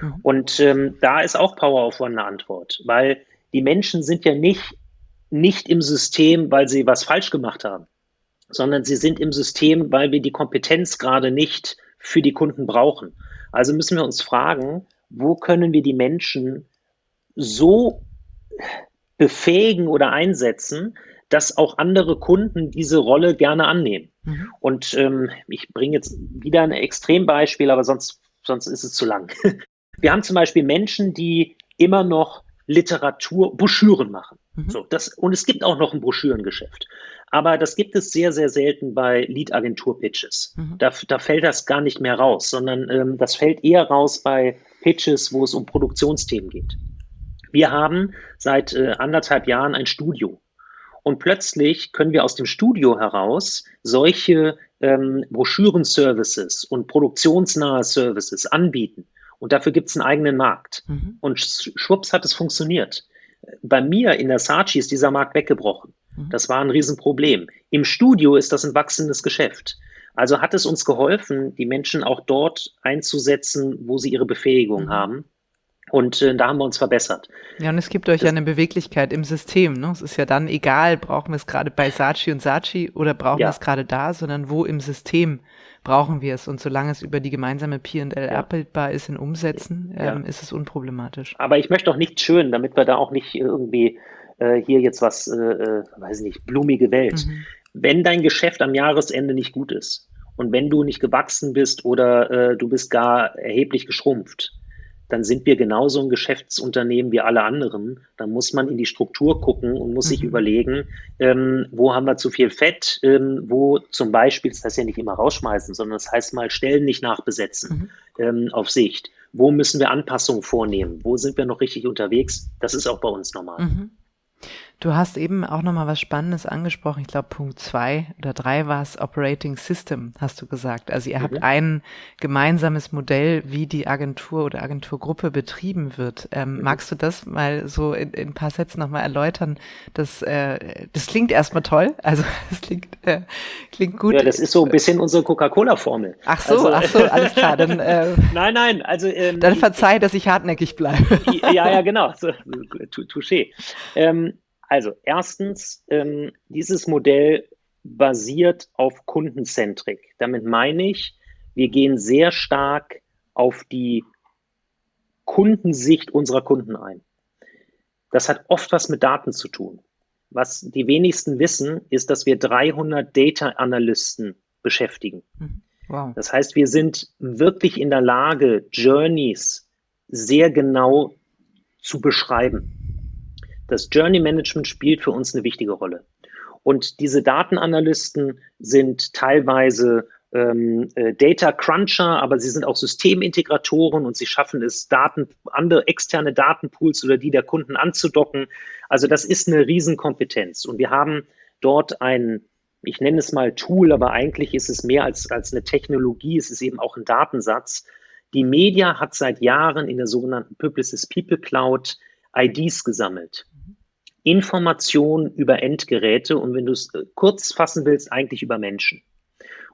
[SPEAKER 2] Mhm. Und ähm, da ist auch Power of One eine Antwort, weil die Menschen sind ja nicht, nicht im System, weil sie was falsch gemacht haben, sondern sie sind im System, weil wir die Kompetenz gerade nicht für die Kunden brauchen. Also müssen wir uns fragen, wo können wir die Menschen so befähigen oder einsetzen, dass auch andere Kunden diese Rolle gerne annehmen. Mhm. Und ähm, ich bringe jetzt wieder ein Extrembeispiel, aber sonst, sonst ist es zu lang. Wir haben zum Beispiel Menschen, die immer noch Literatur, Broschüren machen. Mhm. So, das, und es gibt auch noch ein Broschürengeschäft. Aber das gibt es sehr, sehr selten bei Lead-Agentur-Pitches. Mhm. Da, da fällt das gar nicht mehr raus, sondern ähm, das fällt eher raus bei Pitches, wo es um Produktionsthemen geht. Wir haben seit äh, anderthalb Jahren ein Studio. Und plötzlich können wir aus dem Studio heraus solche ähm, Broschüren-Services und produktionsnahe Services anbieten. Und dafür gibt es einen eigenen Markt. Mhm. Und schwupps hat es funktioniert. Bei mir in der Saatchi ist dieser Markt weggebrochen. Mhm. Das war ein Riesenproblem. Im Studio ist das ein wachsendes Geschäft. Also hat es uns geholfen, die Menschen auch dort einzusetzen, wo sie ihre Befähigung mhm. haben. Und äh, da haben wir uns verbessert.
[SPEAKER 1] Ja, und es gibt euch das, ja eine Beweglichkeit im System. Ne? Es ist ja dann egal, brauchen wir es gerade bei Saatchi und Saatchi oder brauchen ja. wir es gerade da, sondern wo im System brauchen wir es. Und solange es über die gemeinsame P&L ja. abbildbar ist in Umsätzen, ähm, ja. ist es unproblematisch.
[SPEAKER 2] Aber ich möchte auch nicht schön, damit wir da auch nicht irgendwie äh, hier jetzt was, äh, äh, weiß nicht, blumige Welt. Mhm. Wenn dein Geschäft am Jahresende nicht gut ist und wenn du nicht gewachsen bist oder äh, du bist gar erheblich geschrumpft, dann sind wir genauso ein Geschäftsunternehmen wie alle anderen. Dann muss man in die Struktur gucken und muss mhm. sich überlegen, ähm, wo haben wir zu viel Fett, ähm, wo zum Beispiel, das heißt ja nicht immer rausschmeißen, sondern das heißt mal Stellen nicht nachbesetzen mhm. ähm, auf Sicht. Wo müssen wir Anpassungen vornehmen? Wo sind wir noch richtig unterwegs? Das ist auch bei uns normal. Mhm.
[SPEAKER 1] Du hast eben auch nochmal was Spannendes angesprochen. Ich glaube, Punkt zwei oder drei war es Operating System, hast du gesagt. Also ihr mhm. habt ein gemeinsames Modell, wie die Agentur oder Agenturgruppe betrieben wird. Ähm, mhm. Magst du das mal so in, in ein paar Sätzen nochmal erläutern? Das, äh, das klingt erstmal toll. Also es klingt, äh, klingt gut.
[SPEAKER 2] Ja, das ist so ein bisschen unsere Coca-Cola-Formel.
[SPEAKER 1] Ach so, also, ach so, alles klar. Dann,
[SPEAKER 2] äh, nein, nein, also
[SPEAKER 1] ähm, dann verzeih, dass ich hartnäckig bleibe.
[SPEAKER 2] ja, ja, genau. So, touché. Ähm, also erstens, ähm, dieses Modell basiert auf Kundenzentrik. Damit meine ich, wir gehen sehr stark auf die Kundensicht unserer Kunden ein. Das hat oft was mit Daten zu tun. Was die wenigsten wissen, ist, dass wir 300 Data Analysten beschäftigen. Mhm. Wow. Das heißt, wir sind wirklich in der Lage, Journeys sehr genau zu beschreiben. Das Journey Management spielt für uns eine wichtige Rolle. Und diese Datenanalysten sind teilweise ähm, äh, Data Cruncher, aber sie sind auch Systemintegratoren und sie schaffen es, Daten, andere externe Datenpools oder die der Kunden anzudocken. Also das ist eine Riesenkompetenz. Und wir haben dort ein, ich nenne es mal Tool, aber eigentlich ist es mehr als, als eine Technologie, es ist eben auch ein Datensatz. Die Media hat seit Jahren in der sogenannten Publicis People Cloud IDs gesammelt. Informationen über Endgeräte und wenn du es äh, kurz fassen willst, eigentlich über Menschen.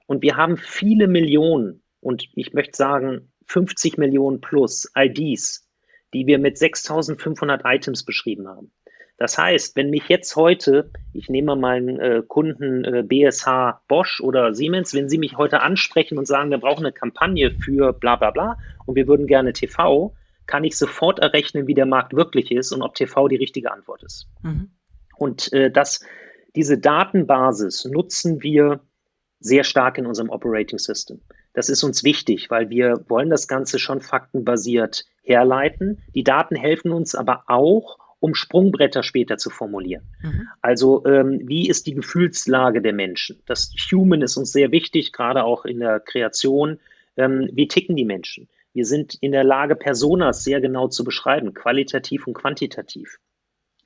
[SPEAKER 2] Und wir haben viele Millionen und ich möchte sagen 50 Millionen plus IDs, die wir mit 6500 Items beschrieben haben. Das heißt, wenn mich jetzt heute, ich nehme mal einen äh, Kunden äh, BSH Bosch oder Siemens, wenn sie mich heute ansprechen und sagen, wir brauchen eine Kampagne für bla bla bla und wir würden gerne TV, kann ich sofort errechnen, wie der Markt wirklich ist und ob TV die richtige Antwort ist. Mhm. Und äh, das, diese Datenbasis nutzen wir sehr stark in unserem Operating System. Das ist uns wichtig, weil wir wollen das Ganze schon faktenbasiert herleiten. Die Daten helfen uns aber auch, um Sprungbretter später zu formulieren. Mhm. Also ähm, wie ist die Gefühlslage der Menschen? Das Human ist uns sehr wichtig, gerade auch in der Kreation. Ähm, wie ticken die Menschen? Wir sind in der Lage, Personas sehr genau zu beschreiben, qualitativ und quantitativ.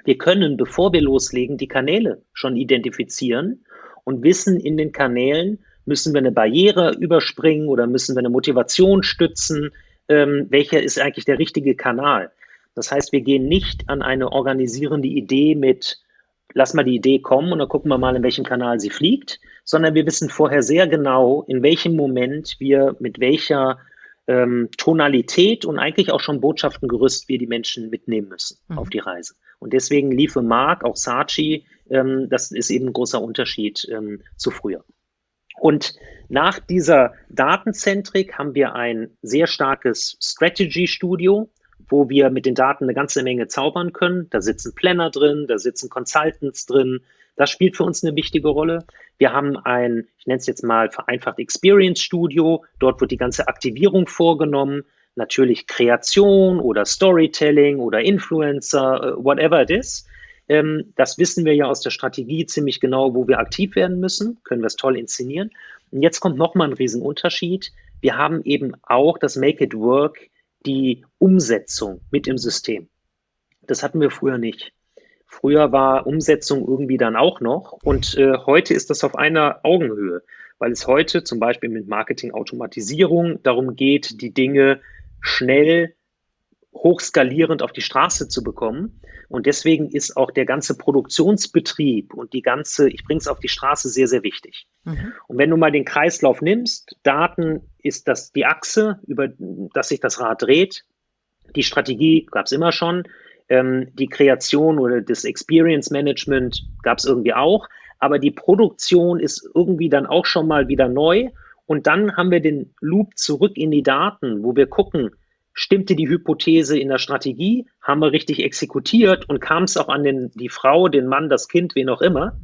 [SPEAKER 2] Wir können, bevor wir loslegen, die Kanäle schon identifizieren und wissen in den Kanälen, müssen wir eine Barriere überspringen oder müssen wir eine Motivation stützen, ähm, welcher ist eigentlich der richtige Kanal. Das heißt, wir gehen nicht an eine organisierende Idee mit, lass mal die Idee kommen und dann gucken wir mal, in welchem Kanal sie fliegt, sondern wir wissen vorher sehr genau, in welchem Moment wir mit welcher ähm, Tonalität und eigentlich auch schon Botschaftengerüst wir die Menschen mitnehmen müssen mhm. auf die Reise. Und deswegen liefe Mark, auch Saatchi, ähm, das ist eben ein großer Unterschied ähm, zu früher. Und nach dieser Datenzentrik haben wir ein sehr starkes Strategy-Studio, wo wir mit den Daten eine ganze Menge zaubern können. Da sitzen Planner drin, da sitzen Consultants drin, das spielt für uns eine wichtige Rolle. Wir haben ein, ich nenne es jetzt mal vereinfacht Experience Studio. Dort wird die ganze Aktivierung vorgenommen. Natürlich Kreation oder Storytelling oder Influencer, äh, whatever it is. Ähm, das wissen wir ja aus der Strategie ziemlich genau, wo wir aktiv werden müssen. Können wir es toll inszenieren. Und jetzt kommt nochmal ein Riesenunterschied. Wir haben eben auch das Make It Work, die Umsetzung mit im System. Das hatten wir früher nicht. Früher war Umsetzung irgendwie dann auch noch und äh, heute ist das auf einer Augenhöhe, weil es heute zum Beispiel mit Marketing-Automatisierung darum geht, die Dinge schnell hochskalierend auf die Straße zu bekommen. Und deswegen ist auch der ganze Produktionsbetrieb und die ganze, ich bringe es auf die Straße, sehr, sehr wichtig. Mhm. Und wenn du mal den Kreislauf nimmst, Daten ist das die Achse, über das sich das Rad dreht. Die Strategie gab es immer schon. Ähm, die Kreation oder das Experience Management gab es irgendwie auch, aber die Produktion ist irgendwie dann auch schon mal wieder neu. Und dann haben wir den Loop zurück in die Daten, wo wir gucken, stimmte die Hypothese in der Strategie, haben wir richtig exekutiert und kam es auch an den, die Frau, den Mann, das Kind, wen auch immer,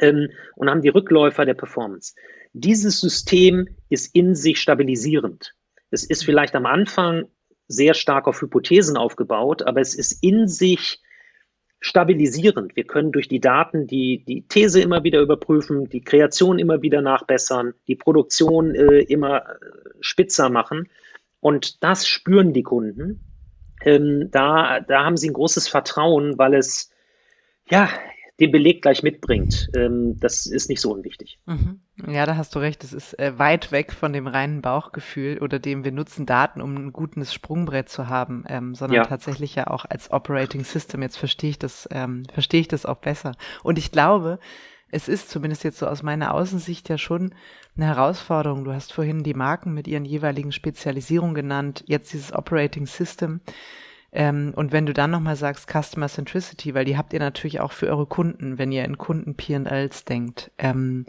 [SPEAKER 2] ähm, und haben die Rückläufer der Performance. Dieses System ist in sich stabilisierend. Es ist vielleicht am Anfang sehr stark auf Hypothesen aufgebaut, aber es ist in sich stabilisierend. Wir können durch die Daten die, die These immer wieder überprüfen, die Kreation immer wieder nachbessern, die Produktion äh, immer äh, spitzer machen. Und das spüren die Kunden. Ähm, da, da haben sie ein großes Vertrauen, weil es ja den Beleg gleich mitbringt. Ähm, das ist nicht so unwichtig.
[SPEAKER 1] Mhm. Ja, da hast du recht. Es ist äh, weit weg von dem reinen Bauchgefühl oder dem wir nutzen Daten, um ein gutes Sprungbrett zu haben, ähm, sondern ja. tatsächlich ja auch als Operating System. Jetzt verstehe ich das, ähm, verstehe ich das auch besser. Und ich glaube, es ist zumindest jetzt so aus meiner Außensicht ja schon eine Herausforderung. Du hast vorhin die Marken mit ihren jeweiligen Spezialisierungen genannt, jetzt dieses Operating System. Ähm, und wenn du dann nochmal sagst Customer Centricity, weil die habt ihr natürlich auch für eure Kunden, wenn ihr in Kunden P&Ls denkt. Ähm,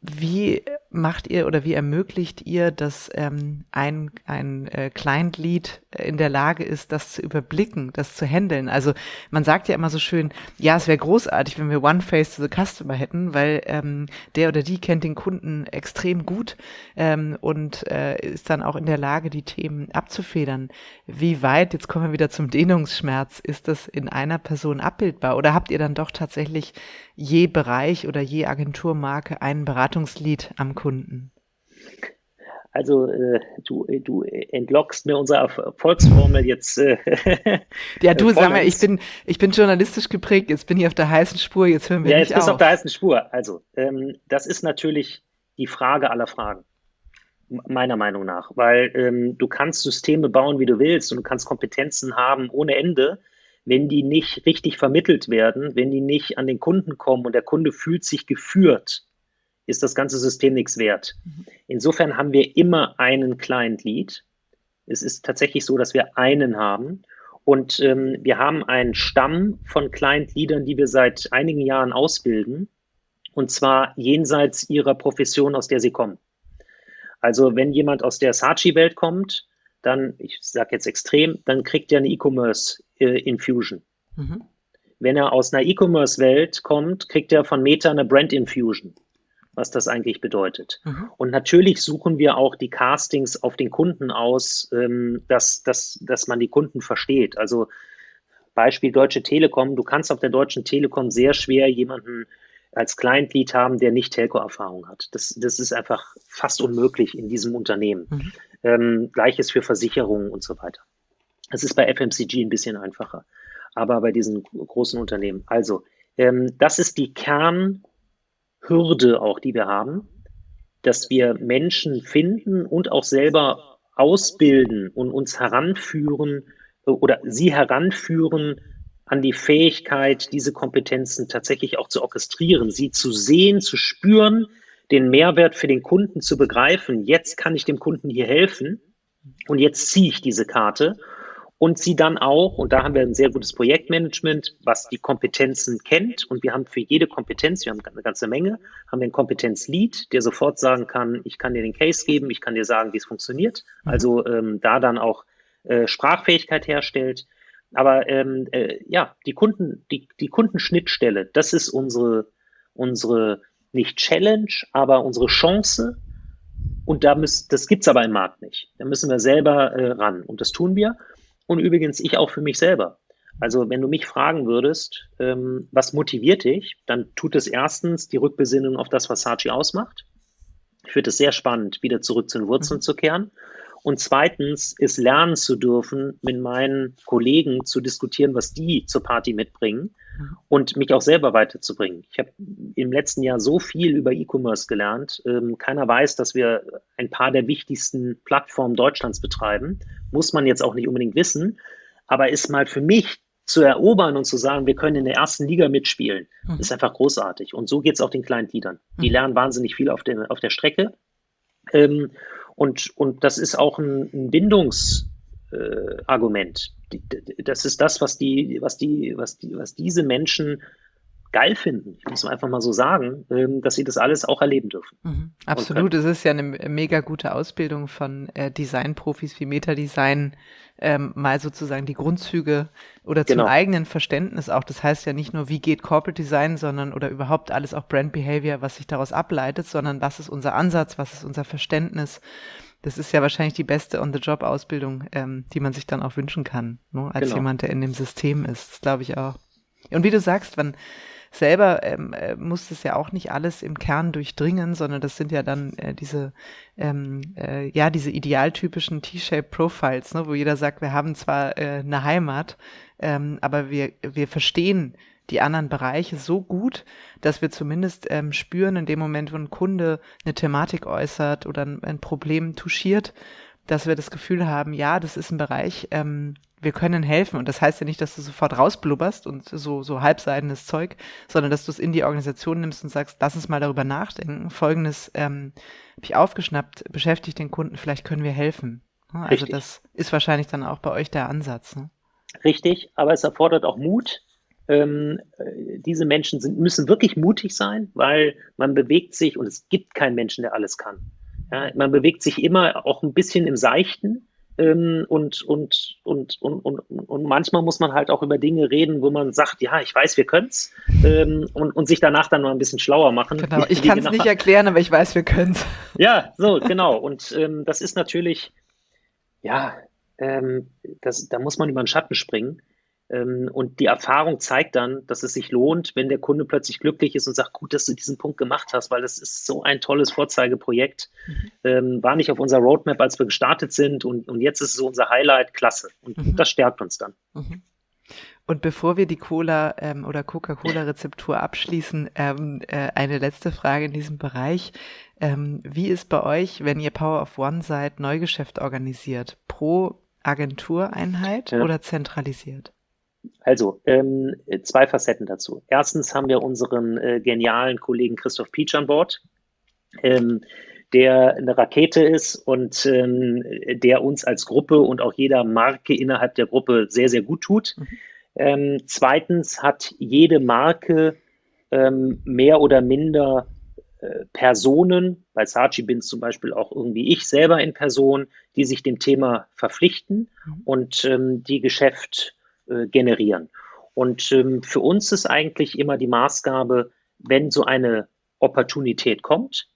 [SPEAKER 1] wie macht ihr oder wie ermöglicht ihr, dass ähm, ein, ein äh, Client-Lead in der Lage ist, das zu überblicken, das zu handeln? Also man sagt ja immer so schön, ja, es wäre großartig, wenn wir One Face to the Customer hätten, weil ähm, der oder die kennt den Kunden extrem gut ähm, und äh, ist dann auch in der Lage, die Themen abzufedern. Wie weit, jetzt kommen wir wieder zum Dehnungsschmerz, ist das in einer Person abbildbar? Oder habt ihr dann doch tatsächlich je Bereich oder je Agenturmarke einen Beratungslied am Kunden?
[SPEAKER 2] Also äh, du, du entlockst mir unsere Erfolgsformel jetzt. Äh,
[SPEAKER 1] ja, du sag mal, ich bin, ich bin journalistisch geprägt, jetzt bin ich auf der heißen Spur, jetzt hören wir ja, nicht
[SPEAKER 2] jetzt bist du auf der heißen Spur. Also, ähm, das ist natürlich die Frage aller Fragen, meiner Meinung nach, weil ähm, du kannst Systeme bauen, wie du willst und du kannst Kompetenzen haben ohne Ende wenn die nicht richtig vermittelt werden, wenn die nicht an den Kunden kommen und der Kunde fühlt sich geführt, ist das ganze System nichts wert. Mhm. Insofern haben wir immer einen Client Lead. Es ist tatsächlich so, dass wir einen haben. Und ähm, wir haben einen Stamm von Client Leadern, die wir seit einigen Jahren ausbilden. Und zwar jenseits ihrer Profession, aus der sie kommen. Also wenn jemand aus der Saatchi-Welt kommt, dann, ich sage jetzt extrem, dann kriegt er eine E-Commerce äh, Infusion. Mhm. Wenn er aus einer E-Commerce-Welt kommt, kriegt er von Meta eine Brand Infusion, was das eigentlich bedeutet. Mhm. Und natürlich suchen wir auch die Castings auf den Kunden aus, ähm, dass, dass, dass man die Kunden versteht. Also Beispiel Deutsche Telekom, du kannst auf der Deutschen Telekom sehr schwer jemanden als Client-Lead haben, der nicht Telco-Erfahrung hat. Das, das ist einfach fast unmöglich in diesem Unternehmen. Mhm. Ähm, Gleiches für Versicherungen und so weiter. Es ist bei FMCG ein bisschen einfacher, aber bei diesen großen Unternehmen. Also, ähm, das ist die Kernhürde auch, die wir haben, dass wir Menschen finden und auch selber ausbilden und uns heranführen äh, oder sie heranführen an die Fähigkeit, diese Kompetenzen tatsächlich auch zu orchestrieren, sie zu sehen, zu spüren, den Mehrwert für den Kunden zu begreifen. Jetzt kann ich dem Kunden hier helfen und jetzt ziehe ich diese Karte und sie dann auch, und da haben wir ein sehr gutes Projektmanagement, was die Kompetenzen kennt und wir haben für jede Kompetenz, wir haben eine ganze Menge, haben wir einen Kompetenzlead, der sofort sagen kann, ich kann dir den Case geben, ich kann dir sagen, wie es funktioniert, mhm. also ähm, da dann auch äh, Sprachfähigkeit herstellt aber ähm, äh, ja, die Kunden, die, die Kundenschnittstelle, das ist unsere, unsere nicht Challenge, aber unsere Chance. Und da müssen, das gibt's aber im Markt nicht. Da müssen wir selber äh, ran. Und das tun wir. Und übrigens ich auch für mich selber. Also wenn du mich fragen würdest, ähm, was motiviert dich, dann tut es erstens die Rückbesinnung auf das, was Sachi ausmacht. Ich finde es sehr spannend, wieder zurück zu den Wurzeln mhm. zu kehren. Und zweitens ist lernen zu dürfen, mit meinen Kollegen zu diskutieren, was die zur Party mitbringen und mich auch selber weiterzubringen. Ich habe im letzten Jahr so viel über E-Commerce gelernt. Ähm, keiner weiß, dass wir ein paar der wichtigsten Plattformen Deutschlands betreiben. Muss man jetzt auch nicht unbedingt wissen, aber ist mal für mich zu erobern und zu sagen, wir können in der ersten Liga mitspielen, mhm. ist einfach großartig. Und so geht es auch den kleinen Liedern. Die mhm. lernen wahnsinnig viel auf, den, auf der Strecke. Ähm, und, und das ist auch ein, ein Bindungsargument. Äh, das ist das, was die, was die, was die, was diese Menschen geil finden. Ich muss einfach mal so sagen, ähm, dass sie das alles auch erleben dürfen.
[SPEAKER 1] Mhm, absolut. Es ist ja eine mega gute Ausbildung von äh, Designprofis wie Metadesign, ähm, mal sozusagen die Grundzüge oder zum genau. eigenen Verständnis auch. Das heißt ja nicht nur, wie geht Corporate Design, sondern oder überhaupt alles auch Brand Behavior, was sich daraus ableitet, sondern was ist unser Ansatz, was ist unser Verständnis das ist ja wahrscheinlich die beste On-the-Job-Ausbildung, ähm, die man sich dann auch wünschen kann, ne? als genau. jemand, der in dem System ist. Das glaube ich auch. Und wie du sagst, man selber ähm, äh, muss das ja auch nicht alles im Kern durchdringen, sondern das sind ja dann äh, diese, ähm, äh, ja, diese idealtypischen T-Shape Profiles, ne, wo jeder sagt, wir haben zwar äh, eine Heimat, ähm, aber wir, wir verstehen die anderen Bereiche so gut, dass wir zumindest ähm, spüren in dem Moment, wo ein Kunde eine Thematik äußert oder ein, ein Problem touchiert, dass wir das Gefühl haben, ja, das ist ein Bereich, ähm, wir können helfen. Und das heißt ja nicht, dass du sofort rausblubberst und so, so halbseidenes Zeug, sondern dass du es in die Organisation nimmst und sagst, lass uns mal darüber nachdenken. Folgendes ähm, habe ich aufgeschnappt, beschäftigt den Kunden, vielleicht können wir helfen. Also Richtig. das ist wahrscheinlich dann auch bei euch der Ansatz. Ne?
[SPEAKER 2] Richtig, aber es erfordert auch Mut. Ähm, äh, diese Menschen sind, müssen wirklich mutig sein, weil man bewegt sich und es gibt keinen Menschen, der alles kann. Ja, man bewegt sich immer auch ein bisschen im Seichten. Ähm, und, und, und, und, und, und manchmal muss man halt auch über Dinge reden, wo man sagt, ja, ich weiß, wir können's ähm, und, und sich danach dann mal ein bisschen schlauer machen.
[SPEAKER 1] Genau, ich kann es nicht erklären, aber ich weiß, wir können's.
[SPEAKER 2] Ja, so, genau. Und ähm, das ist natürlich, ja, ähm, das, da muss man über den Schatten springen. Ähm, und die Erfahrung zeigt dann, dass es sich lohnt, wenn der Kunde plötzlich glücklich ist und sagt, gut, dass du diesen Punkt gemacht hast, weil das ist so ein tolles Vorzeigeprojekt. Mhm. Ähm, war nicht auf unserer Roadmap, als wir gestartet sind und, und jetzt ist es so unser Highlight, klasse. Und mhm. das stärkt uns dann. Mhm.
[SPEAKER 1] Und bevor wir die Cola ähm, oder Coca-Cola-Rezeptur abschließen, ähm, äh, eine letzte Frage in diesem Bereich. Ähm, wie ist bei euch, wenn ihr Power of One seid, Neugeschäft organisiert? Pro Agentureinheit ja. oder zentralisiert?
[SPEAKER 2] Also, ähm, zwei Facetten dazu. Erstens haben wir unseren äh, genialen Kollegen Christoph Pietsch an Bord, ähm, der eine Rakete ist und ähm, der uns als Gruppe und auch jeder Marke innerhalb der Gruppe sehr, sehr gut tut. Mhm. Ähm, zweitens hat jede Marke ähm, mehr oder minder äh, Personen, bei Saatchi bin es zum Beispiel auch irgendwie ich selber in Person, die sich dem Thema verpflichten mhm. und ähm, die Geschäft äh, generieren. Und ähm, für uns ist eigentlich immer die Maßgabe, wenn so eine Opportunität kommt,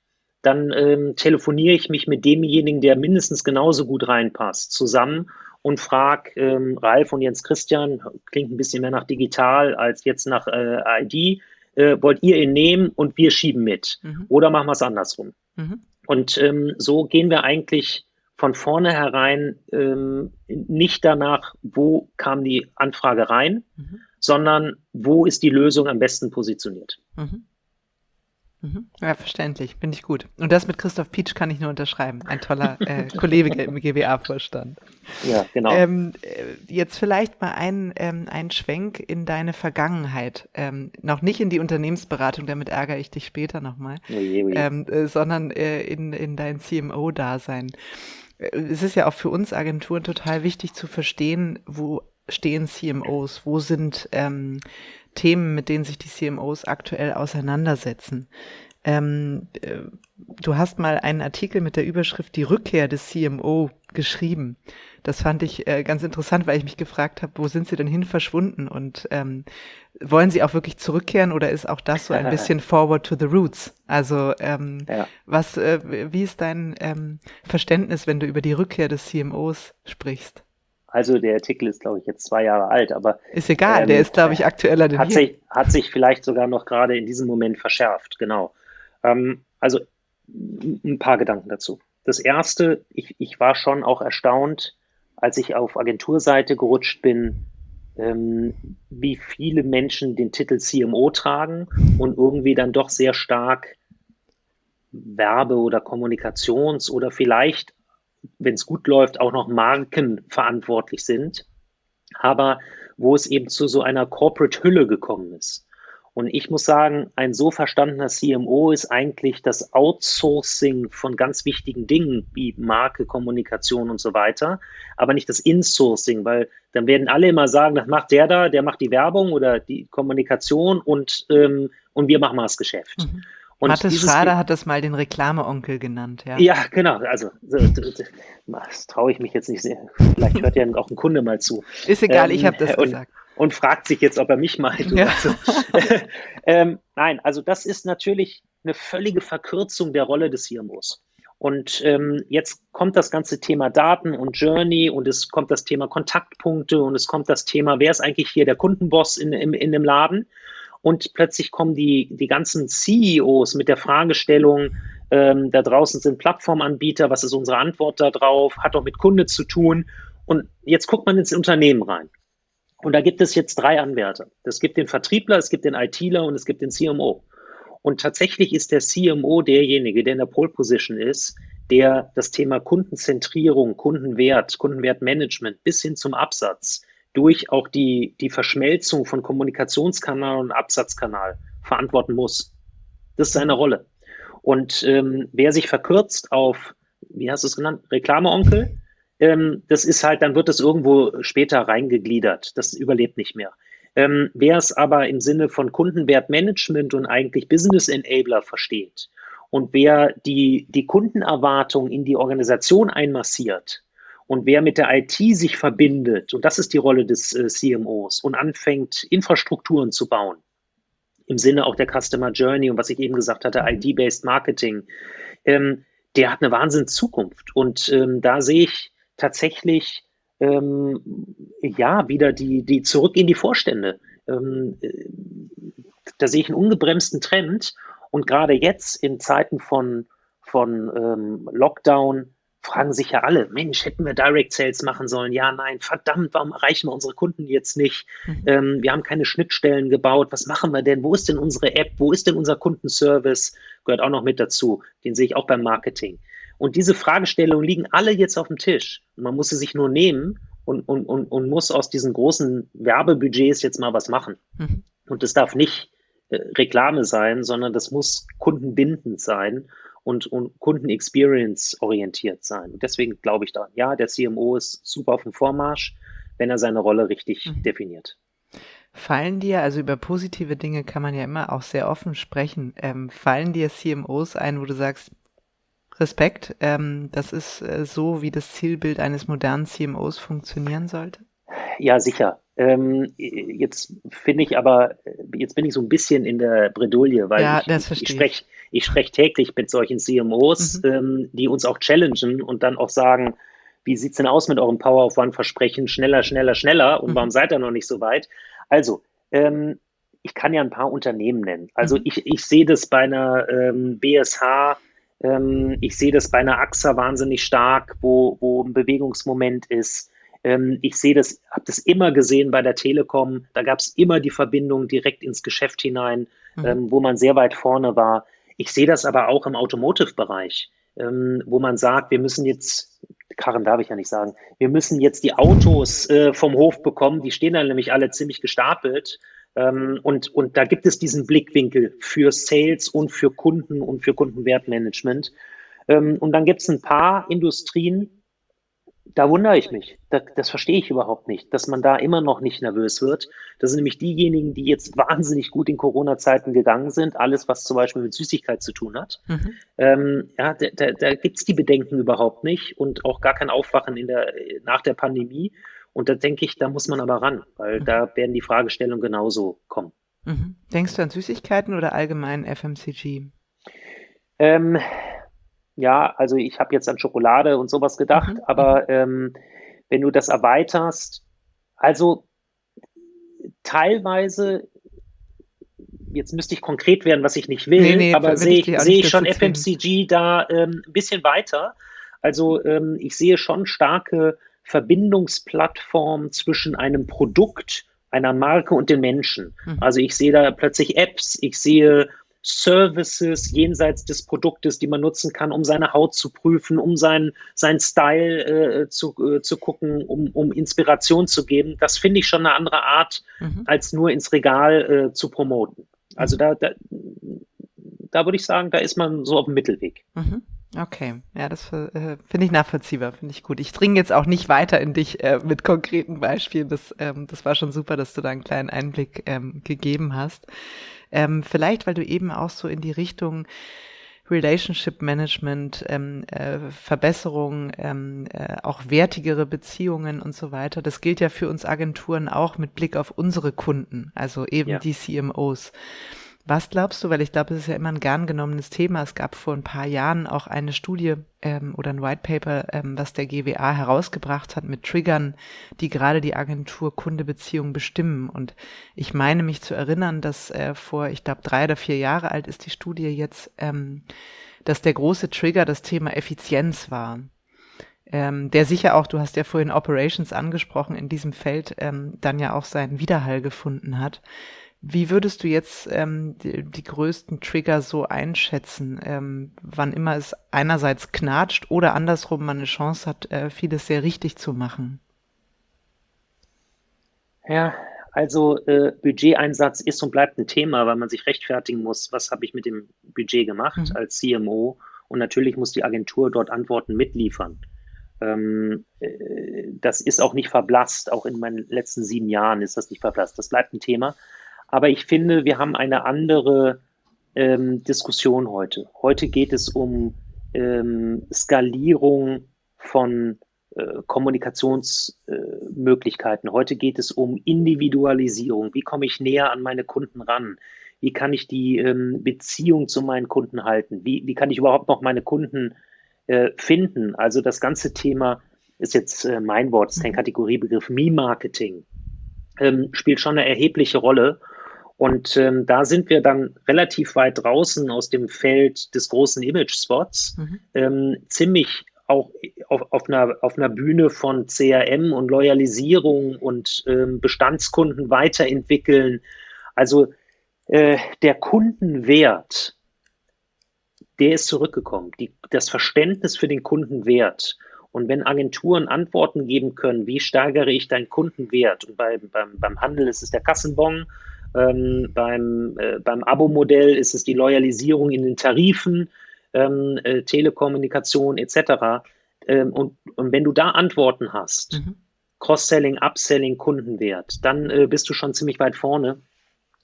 [SPEAKER 2] dann ähm, telefoniere ich mich mit demjenigen, der mindestens genauso gut reinpasst, zusammen und frage ähm, Ralf und Jens Christian, klingt ein bisschen mehr nach digital als jetzt nach äh, ID, äh, wollt ihr ihn nehmen und wir schieben mit? Mhm. Oder machen wir es andersrum? Mhm. Und ähm, so gehen wir eigentlich von vornherein ähm, nicht danach, wo kam die Anfrage rein, mhm. sondern wo ist die Lösung am besten positioniert. Mhm.
[SPEAKER 1] Mhm. Ja, verständlich, finde ich gut. Und das mit Christoph Pietsch kann ich nur unterschreiben. Ein toller äh, Kollege im GWA-Vorstand.
[SPEAKER 2] Ja, genau.
[SPEAKER 1] Ähm, äh, jetzt vielleicht mal ein, ähm, ein Schwenk in deine Vergangenheit. Ähm, noch nicht in die Unternehmensberatung, damit ärgere ich dich später nochmal, oje, oje. Ähm, äh, sondern äh, in, in dein CMO-Dasein. Es ist ja auch für uns Agenturen total wichtig zu verstehen, wo stehen CMOs, wo sind ähm, Themen, mit denen sich die CMOs aktuell auseinandersetzen. Ähm, äh, du hast mal einen Artikel mit der Überschrift Die Rückkehr des CMO geschrieben. Das fand ich äh, ganz interessant, weil ich mich gefragt habe, wo sind sie denn hin verschwunden und ähm, wollen sie auch wirklich zurückkehren oder ist auch das so ein bisschen forward to the roots? Also ähm, ja. was, äh, wie ist dein ähm, Verständnis, wenn du über die Rückkehr des CMOs sprichst?
[SPEAKER 2] Also der Artikel ist, glaube ich, jetzt zwei Jahre alt, aber
[SPEAKER 1] ist egal, ähm, der ist, glaube ich, aktueller
[SPEAKER 2] denn hat hier. sich hat sich vielleicht sogar noch gerade in diesem Moment verschärft. Genau. Ähm, also ein paar Gedanken dazu. Das erste, ich, ich war schon auch erstaunt, als ich auf Agenturseite gerutscht bin, ähm, wie viele Menschen den Titel CMO tragen und irgendwie dann doch sehr stark Werbe- oder Kommunikations- oder vielleicht wenn es gut läuft, auch noch Marken verantwortlich sind, aber wo es eben zu so einer Corporate-Hülle gekommen ist. Und ich muss sagen, ein so verstandener CMO ist eigentlich das Outsourcing von ganz wichtigen Dingen wie Marke, Kommunikation und so weiter, aber nicht das Insourcing, weil dann werden alle immer sagen, das macht der da, der macht die Werbung oder die Kommunikation und, ähm, und wir machen mal das Geschäft. Mhm.
[SPEAKER 1] Und Mathis Schrader hat das mal den Reklameonkel genannt, ja.
[SPEAKER 2] Ja, genau. Also das traue ich mich jetzt nicht sehr. Vielleicht hört ja auch ein Kunde mal zu.
[SPEAKER 1] Ist egal, ähm, ich habe das
[SPEAKER 2] und,
[SPEAKER 1] gesagt.
[SPEAKER 2] Und fragt sich jetzt, ob er mich meint. Ja. So. ähm, nein, also das ist natürlich eine völlige Verkürzung der Rolle des CMOs. Und ähm, jetzt kommt das ganze Thema Daten und Journey und es kommt das Thema Kontaktpunkte und es kommt das Thema, wer ist eigentlich hier der Kundenboss in, in, in dem Laden? Und plötzlich kommen die, die ganzen CEOs mit der Fragestellung, ähm, da draußen sind Plattformanbieter, was ist unsere Antwort darauf, hat doch mit Kunde zu tun. Und jetzt guckt man ins Unternehmen rein. Und da gibt es jetzt drei Anwärter. Es gibt den Vertriebler, es gibt den ITler und es gibt den CMO. Und tatsächlich ist der CMO derjenige, der in der Pole Position ist, der das Thema Kundenzentrierung, Kundenwert, Kundenwertmanagement bis hin zum Absatz durch auch die, die Verschmelzung von Kommunikationskanal und Absatzkanal verantworten muss. Das ist seine Rolle. Und ähm, wer sich verkürzt auf, wie hast du es genannt, Reklameonkel, ähm, das ist halt, dann wird es irgendwo später reingegliedert. Das überlebt nicht mehr. Ähm, wer es aber im Sinne von Kundenwertmanagement und eigentlich Business Enabler versteht und wer die, die Kundenerwartung in die Organisation einmassiert und wer mit der IT sich verbindet, und das ist die Rolle des äh, CMOs, und anfängt, Infrastrukturen zu bauen, im Sinne auch der Customer Journey und was ich eben gesagt hatte. ID-Based Marketing, ähm, der hat eine Wahnsinn Zukunft. Und ähm, da sehe ich tatsächlich ähm, ja, wieder die, die zurück in die Vorstände. Ähm, da sehe ich einen ungebremsten Trend. Und gerade jetzt in Zeiten von, von ähm, Lockdown fragen sich ja alle, Mensch, hätten wir Direct Sales machen sollen? Ja, nein, verdammt, warum erreichen wir unsere Kunden jetzt nicht? Mhm. Ähm, wir haben keine Schnittstellen gebaut. Was machen wir denn? Wo ist denn unsere App? Wo ist denn unser Kundenservice? Gehört auch noch mit dazu. Den sehe ich auch beim Marketing. Und diese Fragestellungen liegen alle jetzt auf dem Tisch. Man muss sie sich nur nehmen und, und, und, und muss aus diesen großen Werbebudgets jetzt mal was machen. Mhm. Und das darf nicht äh, Reklame sein, sondern das muss kundenbindend sein und, und Kundenexperience orientiert sein. Und deswegen glaube ich da, ja, der CMO ist super auf dem Vormarsch, wenn er seine Rolle richtig mhm. definiert.
[SPEAKER 1] Fallen dir, also über positive Dinge kann man ja immer auch sehr offen sprechen, ähm, fallen dir CMOs ein, wo du sagst, Respekt. Ähm, das ist äh, so, wie das Zielbild eines modernen CMOs funktionieren sollte?
[SPEAKER 2] Ja, sicher. Ähm, jetzt finde ich aber, jetzt bin ich so ein bisschen in der Bredouille, weil ja, ich, ich spreche ich sprech täglich mit solchen CMOs, mhm. ähm, die uns auch challengen und dann auch sagen, wie sieht es denn aus mit eurem Power of One Versprechen? Schneller, schneller, schneller. Und mhm. warum seid ihr noch nicht so weit? Also, ähm, ich kann ja ein paar Unternehmen nennen. Also mhm. ich, ich sehe das bei einer ähm, BSH, ähm, ich sehe das bei einer AXA wahnsinnig stark, wo, wo ein Bewegungsmoment ist. Ähm, ich sehe das, habe das immer gesehen bei der Telekom. Da gab es immer die Verbindung direkt ins Geschäft hinein, mhm. ähm, wo man sehr weit vorne war. Ich sehe das aber auch im Automotive-Bereich, ähm, wo man sagt, wir müssen jetzt, Karren darf ich ja nicht sagen, wir müssen jetzt die Autos äh, vom Hof bekommen. Die stehen dann nämlich alle ziemlich gestapelt. Ähm, und, und da gibt es diesen Blickwinkel für Sales und für Kunden und für Kundenwertmanagement. Ähm, und dann gibt es ein paar Industrien, da wundere ich mich. Das, das verstehe ich überhaupt nicht, dass man da immer noch nicht nervös wird. Das sind nämlich diejenigen, die jetzt wahnsinnig gut in Corona-Zeiten gegangen sind. Alles, was zum Beispiel mit Süßigkeit zu tun hat. Mhm. Ähm, ja, da, da, da gibt es die Bedenken überhaupt nicht und auch gar kein Aufwachen in der, nach der Pandemie. Und da denke ich, da muss man aber ran, weil mhm. da werden die Fragestellungen genauso kommen.
[SPEAKER 1] Mhm. Denkst du an Süßigkeiten oder allgemein FMCG?
[SPEAKER 2] Ähm, ja, also ich habe jetzt an Schokolade und sowas gedacht, mhm. aber ähm, wenn du das erweiterst, also teilweise, jetzt müsste ich konkret werden, was ich nicht will, nee, nee, aber sehe ich, seh ich schon FMCG da ähm, ein bisschen weiter. Also ähm, ich sehe schon starke Verbindungsplattform zwischen einem Produkt, einer Marke und den Menschen. Mhm. Also ich sehe da plötzlich Apps, ich sehe Services jenseits des Produktes, die man nutzen kann, um seine Haut zu prüfen, um seinen sein Style äh, zu, äh, zu gucken, um, um Inspiration zu geben. Das finde ich schon eine andere Art, mhm. als nur ins Regal äh, zu promoten. Also mhm. da, da, da würde ich sagen, da ist man so auf dem Mittelweg.
[SPEAKER 1] Mhm. Okay, ja, das äh, finde ich nachvollziehbar, finde ich gut. Ich dringe jetzt auch nicht weiter in dich äh, mit konkreten Beispielen. Das, ähm, das war schon super, dass du da einen kleinen Einblick ähm, gegeben hast. Ähm, vielleicht, weil du eben auch so in die Richtung Relationship Management, ähm, äh, Verbesserung, ähm, äh, auch wertigere Beziehungen und so weiter. Das gilt ja für uns Agenturen auch mit Blick auf unsere Kunden, also eben ja. die CMOs. Was glaubst du, weil ich glaube, es ist ja immer ein gern genommenes Thema. Es gab vor ein paar Jahren auch eine Studie ähm, oder ein White Paper, ähm, was der GWA herausgebracht hat mit Triggern, die gerade die Agentur-Kunde-Beziehung bestimmen. Und ich meine mich zu erinnern, dass äh, vor, ich glaube, drei oder vier Jahre alt ist die Studie jetzt, ähm, dass der große Trigger das Thema Effizienz war. Ähm, der sicher auch, du hast ja vorhin Operations angesprochen, in diesem Feld ähm, dann ja auch seinen Widerhall gefunden hat. Wie würdest du jetzt ähm, die, die, größten Trigger so einschätzen, ähm, wann immer es einerseits knatscht oder andersrum man eine Chance hat, äh, vieles sehr richtig zu machen?
[SPEAKER 2] Ja, also äh, Budgeteinsatz ist und bleibt ein Thema, weil man sich rechtfertigen muss, was habe ich mit dem Budget gemacht mhm. als CMO und natürlich muss die Agentur dort Antworten mitliefern. Ähm, äh, das ist auch nicht verblasst, auch in meinen letzten sieben Jahren ist das nicht verblasst. Das bleibt ein Thema. Aber ich finde, wir haben eine andere ähm, Diskussion heute. Heute geht es um ähm, Skalierung von äh, Kommunikationsmöglichkeiten. Äh, heute geht es um Individualisierung. Wie komme ich näher an meine Kunden ran? Wie kann ich die ähm, Beziehung zu meinen Kunden halten? Wie, wie kann ich überhaupt noch meine Kunden äh, finden? Also das ganze Thema ist jetzt äh, mein Wort, ist ein mhm. Kategoriebegriff, Me-Marketing, ähm, spielt schon eine erhebliche Rolle. Und ähm, da sind wir dann relativ weit draußen aus dem Feld des großen Image-Spots, mhm. ähm, ziemlich auch auf, auf, einer, auf einer Bühne von CRM und Loyalisierung und ähm, Bestandskunden weiterentwickeln. Also äh, der Kundenwert, der ist zurückgekommen. Die, das Verständnis für den Kundenwert. Und wenn Agenturen Antworten geben können, wie steigere ich deinen Kundenwert? Und bei, beim, beim Handel ist es der Kassenbon, ähm, beim äh, beim Abo-Modell ist es die Loyalisierung in den Tarifen, ähm, äh, Telekommunikation etc. Ähm, und, und wenn du da Antworten hast, mhm. Cross-Selling, Upselling, Kundenwert, dann äh, bist du schon ziemlich weit vorne,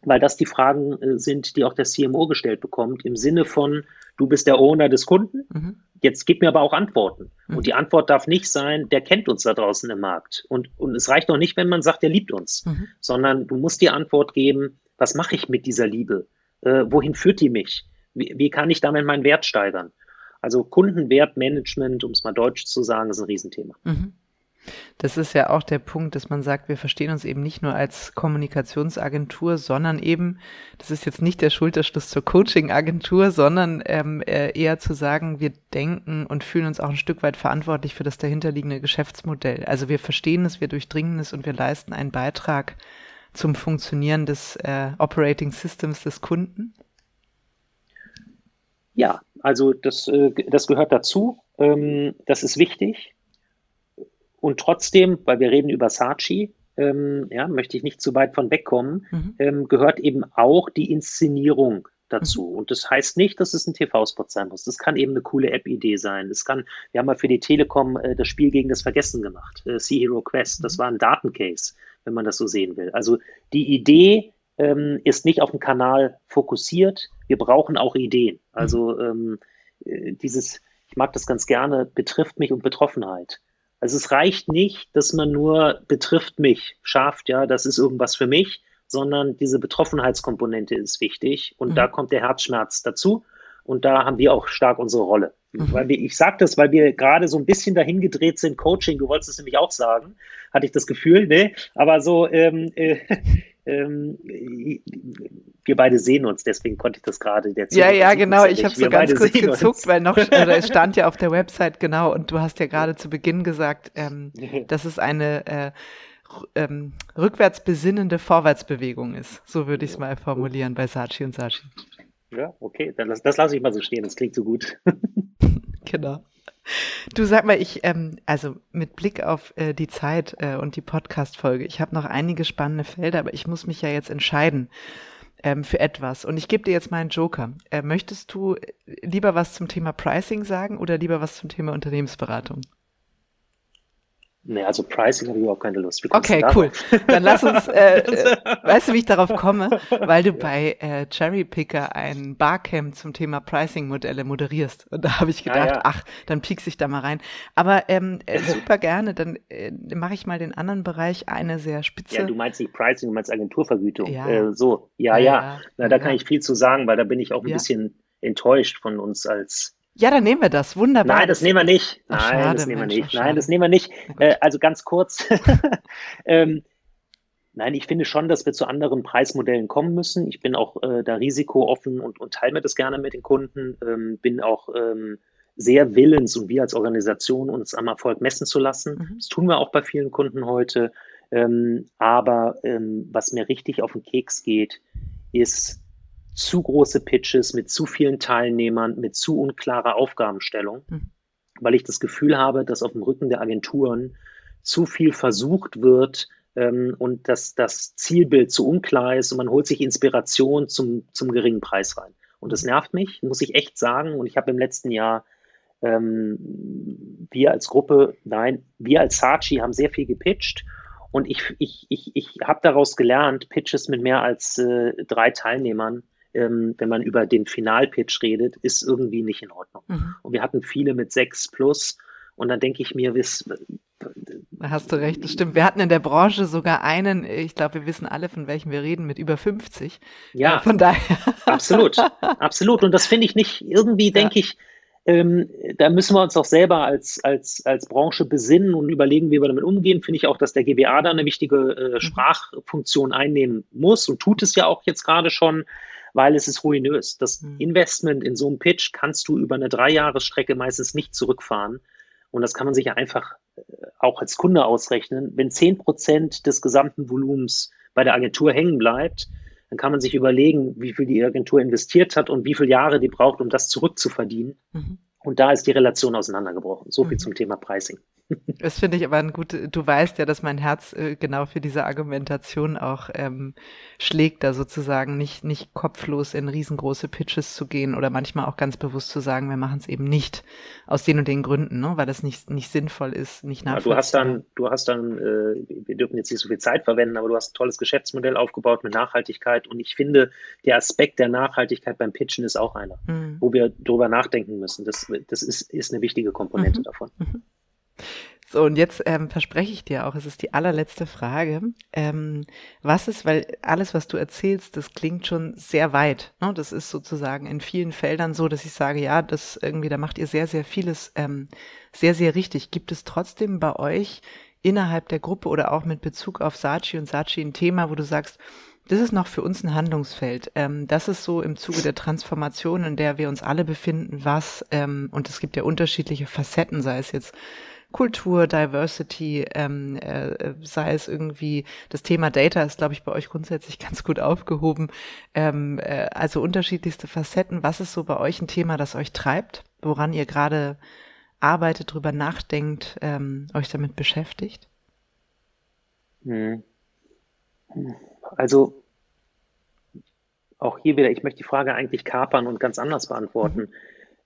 [SPEAKER 2] weil das die Fragen äh, sind, die auch der CMO gestellt bekommt, im Sinne von, du bist der Owner des Kunden, mhm. Jetzt gib mir aber auch Antworten. Mhm. Und die Antwort darf nicht sein, der kennt uns da draußen im Markt. Und, und es reicht auch nicht, wenn man sagt, der liebt uns, mhm. sondern du musst die Antwort geben, was mache ich mit dieser Liebe? Äh, wohin führt die mich? Wie, wie kann ich damit meinen Wert steigern? Also Kundenwertmanagement, um es mal deutsch zu sagen, ist ein Riesenthema. Mhm.
[SPEAKER 1] Das ist ja auch der Punkt, dass man sagt, wir verstehen uns eben nicht nur als Kommunikationsagentur, sondern eben, das ist jetzt nicht der Schulterschluss zur Coaching-Agentur, sondern ähm, äh, eher zu sagen, wir denken und fühlen uns auch ein Stück weit verantwortlich für das dahinterliegende Geschäftsmodell. Also wir verstehen es, wir durchdringen es und wir leisten einen Beitrag zum Funktionieren des äh, Operating Systems des Kunden.
[SPEAKER 2] Ja, also das, äh, das gehört dazu. Ähm, das ist wichtig. Und trotzdem, weil wir reden über Saatchi, ähm, ja, möchte ich nicht zu weit von wegkommen, mhm. ähm, gehört eben auch die Inszenierung dazu. Mhm. Und das heißt nicht, dass es ein TV-Spot sein muss. Das kann eben eine coole App-Idee sein. Das kann, wir haben mal für die Telekom äh, das Spiel gegen das Vergessen gemacht, äh, Sea Hero Quest. Das mhm. war ein Datencase, wenn man das so sehen will. Also die Idee ähm, ist nicht auf den Kanal fokussiert. Wir brauchen auch Ideen. Also mhm. ähm, äh, dieses, ich mag das ganz gerne, betrifft mich und Betroffenheit. Also es reicht nicht, dass man nur betrifft mich schafft, ja, das ist irgendwas für mich, sondern diese Betroffenheitskomponente ist wichtig und mhm. da kommt der Herzschmerz dazu und da haben wir auch stark unsere Rolle. Mhm. Weil wir, ich sage das, weil wir gerade so ein bisschen dahin gedreht sind, Coaching, du wolltest es nämlich auch sagen, hatte ich das Gefühl, ne? Aber so, ähm, äh, ähm, wir beide sehen uns, deswegen konnte ich das gerade
[SPEAKER 1] der Ja, ja, genau. Ich habe so ganz kurz gezuckt, uns. weil noch oder es stand ja auf der Website genau und du hast ja gerade zu Beginn gesagt, ähm, dass es eine äh, ähm, rückwärts besinnende Vorwärtsbewegung ist. So würde ich es mal formulieren bei Sachi und Sachi.
[SPEAKER 2] Ja, okay, dann das, das lasse ich mal so stehen. Das klingt so gut.
[SPEAKER 1] genau. Du sag mal, ich, ähm, also mit Blick auf äh, die Zeit äh, und die Podcast-Folge, ich habe noch einige spannende Felder, aber ich muss mich ja jetzt entscheiden ähm, für etwas. Und ich gebe dir jetzt meinen Joker. Äh, möchtest du äh, lieber was zum Thema Pricing sagen oder lieber was zum Thema Unternehmensberatung?
[SPEAKER 2] Nee, also Pricing habe ich überhaupt keine Lust.
[SPEAKER 1] Okay, cool. Dann lass uns, äh, äh, weißt du, wie ich darauf komme? Weil du bei äh, Cherry Picker ein Barcamp zum Thema Pricing-Modelle moderierst. Und da habe ich gedacht, ah, ja. ach, dann piekse ich da mal rein. Aber ähm, äh, super gerne, dann äh, mache ich mal den anderen Bereich eine sehr spitze.
[SPEAKER 2] Ja, du meinst nicht Pricing, du meinst Agenturvergütung. Ja. Äh, so, ja, ja. ja. Na, da kann ich viel zu sagen, weil da bin ich auch ein bisschen enttäuscht von uns als
[SPEAKER 1] ja, dann nehmen wir das. Wunderbar.
[SPEAKER 2] Nein, das nehmen wir nicht. Nein, Ach, schade, das nehmen wir nicht. Nein, das nehmen wir nicht. Äh, also ganz kurz. ähm, nein, ich finde schon, dass wir zu anderen Preismodellen kommen müssen. Ich bin auch äh, da risikooffen und, und teile mir das gerne mit den Kunden. Ähm, bin auch ähm, sehr willens und wir als Organisation uns am Erfolg messen zu lassen. Mhm. Das tun wir auch bei vielen Kunden heute. Ähm, aber ähm, was mir richtig auf den Keks geht, ist, zu große Pitches mit zu vielen Teilnehmern, mit zu unklarer Aufgabenstellung, mhm. weil ich das Gefühl habe, dass auf dem Rücken der Agenturen zu viel versucht wird ähm, und dass das Zielbild zu unklar ist und man holt sich Inspiration zum, zum geringen Preis rein. Und das nervt mich, muss ich echt sagen. Und ich habe im letzten Jahr ähm, wir als Gruppe, nein, wir als Sachi haben sehr viel gepitcht und ich, ich, ich, ich habe daraus gelernt, Pitches mit mehr als äh, drei Teilnehmern ähm, wenn man über den Finalpitch redet, ist irgendwie nicht in Ordnung. Mhm. Und wir hatten viele mit sechs plus. Und dann denke ich mir, wiss,
[SPEAKER 1] da hast du recht, das stimmt. Wir hatten in der Branche sogar einen, ich glaube, wir wissen alle, von welchem wir reden, mit über 50.
[SPEAKER 2] Ja, äh, von daher. Absolut, absolut. Und das finde ich nicht, irgendwie denke ja. ich, ähm, da müssen wir uns auch selber als, als, als Branche besinnen und überlegen, wie wir damit umgehen. Finde ich auch, dass der GBA da eine wichtige äh, mhm. Sprachfunktion einnehmen muss und tut es ja auch jetzt gerade schon weil es ist ruinös. Das mhm. Investment in so einem Pitch kannst du über eine Dreijahresstrecke meistens nicht zurückfahren. Und das kann man sich ja einfach äh, auch als Kunde ausrechnen. Wenn zehn Prozent des gesamten Volumens bei der Agentur hängen bleibt, dann kann man sich überlegen, wie viel die Agentur investiert hat und wie viele Jahre die braucht, um das zurückzuverdienen. Mhm. Und da ist die Relation auseinandergebrochen. So viel mhm. zum Thema Pricing.
[SPEAKER 1] Das finde ich aber ein gut, du weißt ja, dass mein Herz äh, genau für diese Argumentation auch ähm, schlägt, da sozusagen nicht, nicht kopflos in riesengroße Pitches zu gehen oder manchmal auch ganz bewusst zu sagen, wir machen es eben nicht aus den und den Gründen, ne? weil das nicht, nicht sinnvoll ist, nicht nachvollziehbar.
[SPEAKER 2] Ja, du hast dann, du hast dann, äh, wir dürfen jetzt nicht so viel Zeit verwenden, aber du hast ein tolles Geschäftsmodell aufgebaut mit Nachhaltigkeit und ich finde, der Aspekt der Nachhaltigkeit beim Pitchen ist auch einer, mhm. wo wir drüber nachdenken müssen. Das, das ist, ist eine wichtige Komponente mhm. davon. Mhm.
[SPEAKER 1] So, und jetzt ähm, verspreche ich dir auch, es ist die allerletzte Frage. Ähm, was ist, weil alles, was du erzählst, das klingt schon sehr weit. Ne? Das ist sozusagen in vielen Feldern so, dass ich sage, ja, das irgendwie, da macht ihr sehr, sehr vieles ähm, sehr, sehr richtig. Gibt es trotzdem bei euch innerhalb der Gruppe oder auch mit Bezug auf Sachi und Sachi ein Thema, wo du sagst, das ist noch für uns ein Handlungsfeld. Ähm, das ist so im Zuge der Transformation, in der wir uns alle befinden, was, ähm, und es gibt ja unterschiedliche Facetten, sei es jetzt Kultur, Diversity, ähm, äh, sei es irgendwie, das Thema Data ist, glaube ich, bei euch grundsätzlich ganz gut aufgehoben. Ähm, äh, also unterschiedlichste Facetten. Was ist so bei euch ein Thema, das euch treibt, woran ihr gerade arbeitet, drüber nachdenkt, ähm, euch damit beschäftigt?
[SPEAKER 2] Hm. Also auch hier wieder, ich möchte die Frage eigentlich kapern und ganz anders beantworten. Mhm.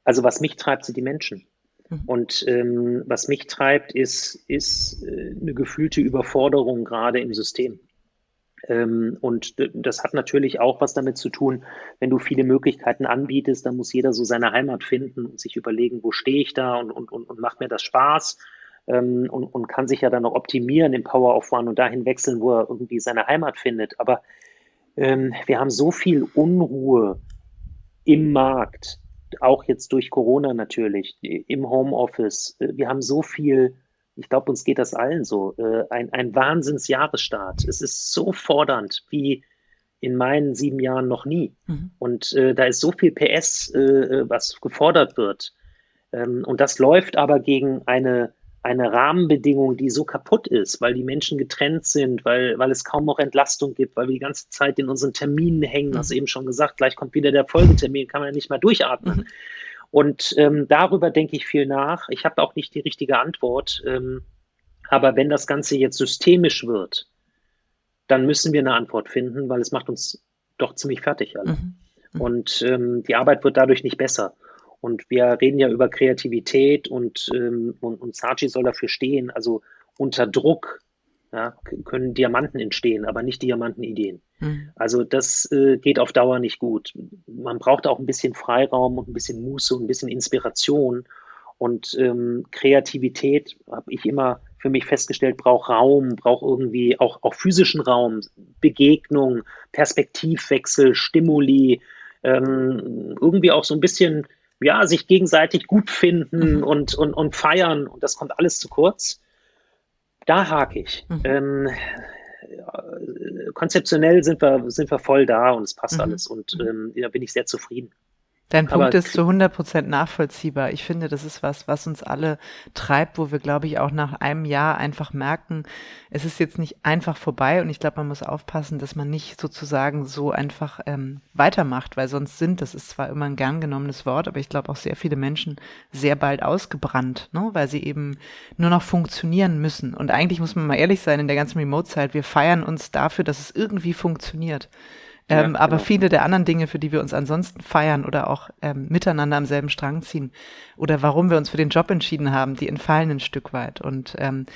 [SPEAKER 2] Also was mich treibt, sind die Menschen. Mhm. Und ähm, was mich treibt, ist, ist äh, eine gefühlte Überforderung gerade im System. Ähm, und das hat natürlich auch was damit zu tun, wenn du viele Möglichkeiten anbietest, dann muss jeder so seine Heimat finden und sich überlegen, wo stehe ich da und, und, und, und macht mir das Spaß ähm, und, und kann sich ja dann noch optimieren im Power of One und dahin wechseln, wo er irgendwie seine Heimat findet. Aber ähm, wir haben so viel Unruhe im Markt, auch jetzt durch Corona natürlich, im Homeoffice. Wir haben so viel, ich glaube, uns geht das allen so, äh, ein, ein Wahnsinnsjahresstart. Es ist so fordernd wie in meinen sieben Jahren noch nie. Mhm. Und äh, da ist so viel PS, äh, was gefordert wird. Ähm, und das läuft aber gegen eine eine Rahmenbedingung, die so kaputt ist, weil die Menschen getrennt sind, weil, weil es kaum noch Entlastung gibt, weil wir die ganze Zeit in unseren Terminen hängen, hast du eben schon gesagt, gleich kommt wieder der Folgetermin, kann man ja nicht mehr durchatmen. Mhm. Und ähm, darüber denke ich viel nach. Ich habe auch nicht die richtige Antwort. Ähm, aber wenn das Ganze jetzt systemisch wird, dann müssen wir eine Antwort finden, weil es macht uns doch ziemlich fertig alle. Mhm. Mhm. Und ähm, die Arbeit wird dadurch nicht besser. Und wir reden ja über Kreativität und, ähm, und, und Sachi soll dafür stehen. Also unter Druck ja, können Diamanten entstehen, aber nicht Diamantenideen. Mhm. Also das äh, geht auf Dauer nicht gut. Man braucht auch ein bisschen Freiraum und ein bisschen Muße und ein bisschen Inspiration. Und ähm, Kreativität, habe ich immer für mich festgestellt, braucht Raum, braucht irgendwie auch, auch physischen Raum, Begegnung, Perspektivwechsel, Stimuli, ähm, irgendwie auch so ein bisschen, ja, sich gegenseitig gut finden mhm. und, und, und feiern. Und das kommt alles zu kurz. Da hake ich. Mhm. Ähm, konzeptionell sind wir, sind wir voll da und es passt mhm. alles und ähm, da bin ich sehr zufrieden.
[SPEAKER 1] Dein Punkt Aber ist zu 100 Prozent nachvollziehbar. Ich finde, das ist was, was uns alle treibt, wo wir, glaube ich, auch nach einem Jahr einfach merken, es ist jetzt nicht einfach vorbei und ich glaube, man muss aufpassen, dass man nicht sozusagen so einfach ähm, weitermacht, weil sonst sind, das ist zwar immer ein gern genommenes Wort, aber ich glaube auch sehr viele Menschen sehr bald ausgebrannt, ne? weil sie eben nur noch funktionieren müssen. Und eigentlich muss man mal ehrlich sein, in der ganzen Remote-Zeit, wir feiern uns dafür, dass es irgendwie funktioniert. Ähm, ja, aber genau. viele der anderen Dinge, für die wir uns ansonsten feiern oder auch ähm, miteinander am selben Strang ziehen oder warum wir uns für den Job entschieden haben, die entfallen ein Stück weit. Und ähm,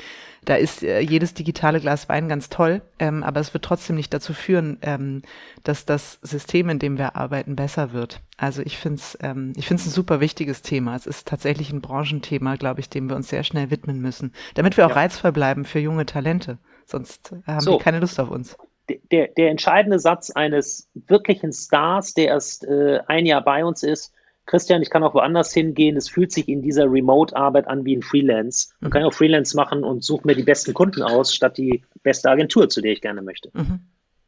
[SPEAKER 1] da ist äh, jedes digitale Glas Wein ganz toll, ähm, aber es wird trotzdem nicht dazu führen, ähm, dass das System, in dem wir arbeiten, besser wird. Also ich finde es ähm, ich find's ein super wichtiges Thema. Es ist tatsächlich ein Branchenthema, glaube ich, dem wir uns sehr schnell widmen müssen, damit wir auch ja. reizvoll bleiben für junge Talente. Sonst haben so. die keine Lust auf uns
[SPEAKER 2] der, der entscheidende Satz eines wirklichen Stars, der erst äh, ein Jahr bei uns ist, Christian, ich kann auch woanders hingehen. Es fühlt sich in dieser Remote-Arbeit an wie ein Freelance. Man mhm. kann auch Freelance machen und suche mir die besten Kunden aus, statt die beste Agentur, zu der ich gerne möchte. Mhm.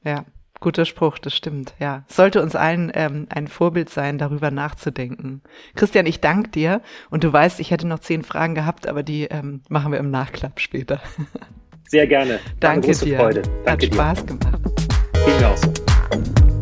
[SPEAKER 1] Ja, guter Spruch, das stimmt. Ja, sollte uns allen ähm, ein Vorbild sein, darüber nachzudenken. Christian, ich danke dir und du weißt, ich hätte noch zehn Fragen gehabt, aber die ähm, machen wir im Nachklapp später.
[SPEAKER 2] Sehr gerne.
[SPEAKER 1] Danke dir. Freude. Danke Hat dir. Spaß gemacht.
[SPEAKER 2] Ihnen auch.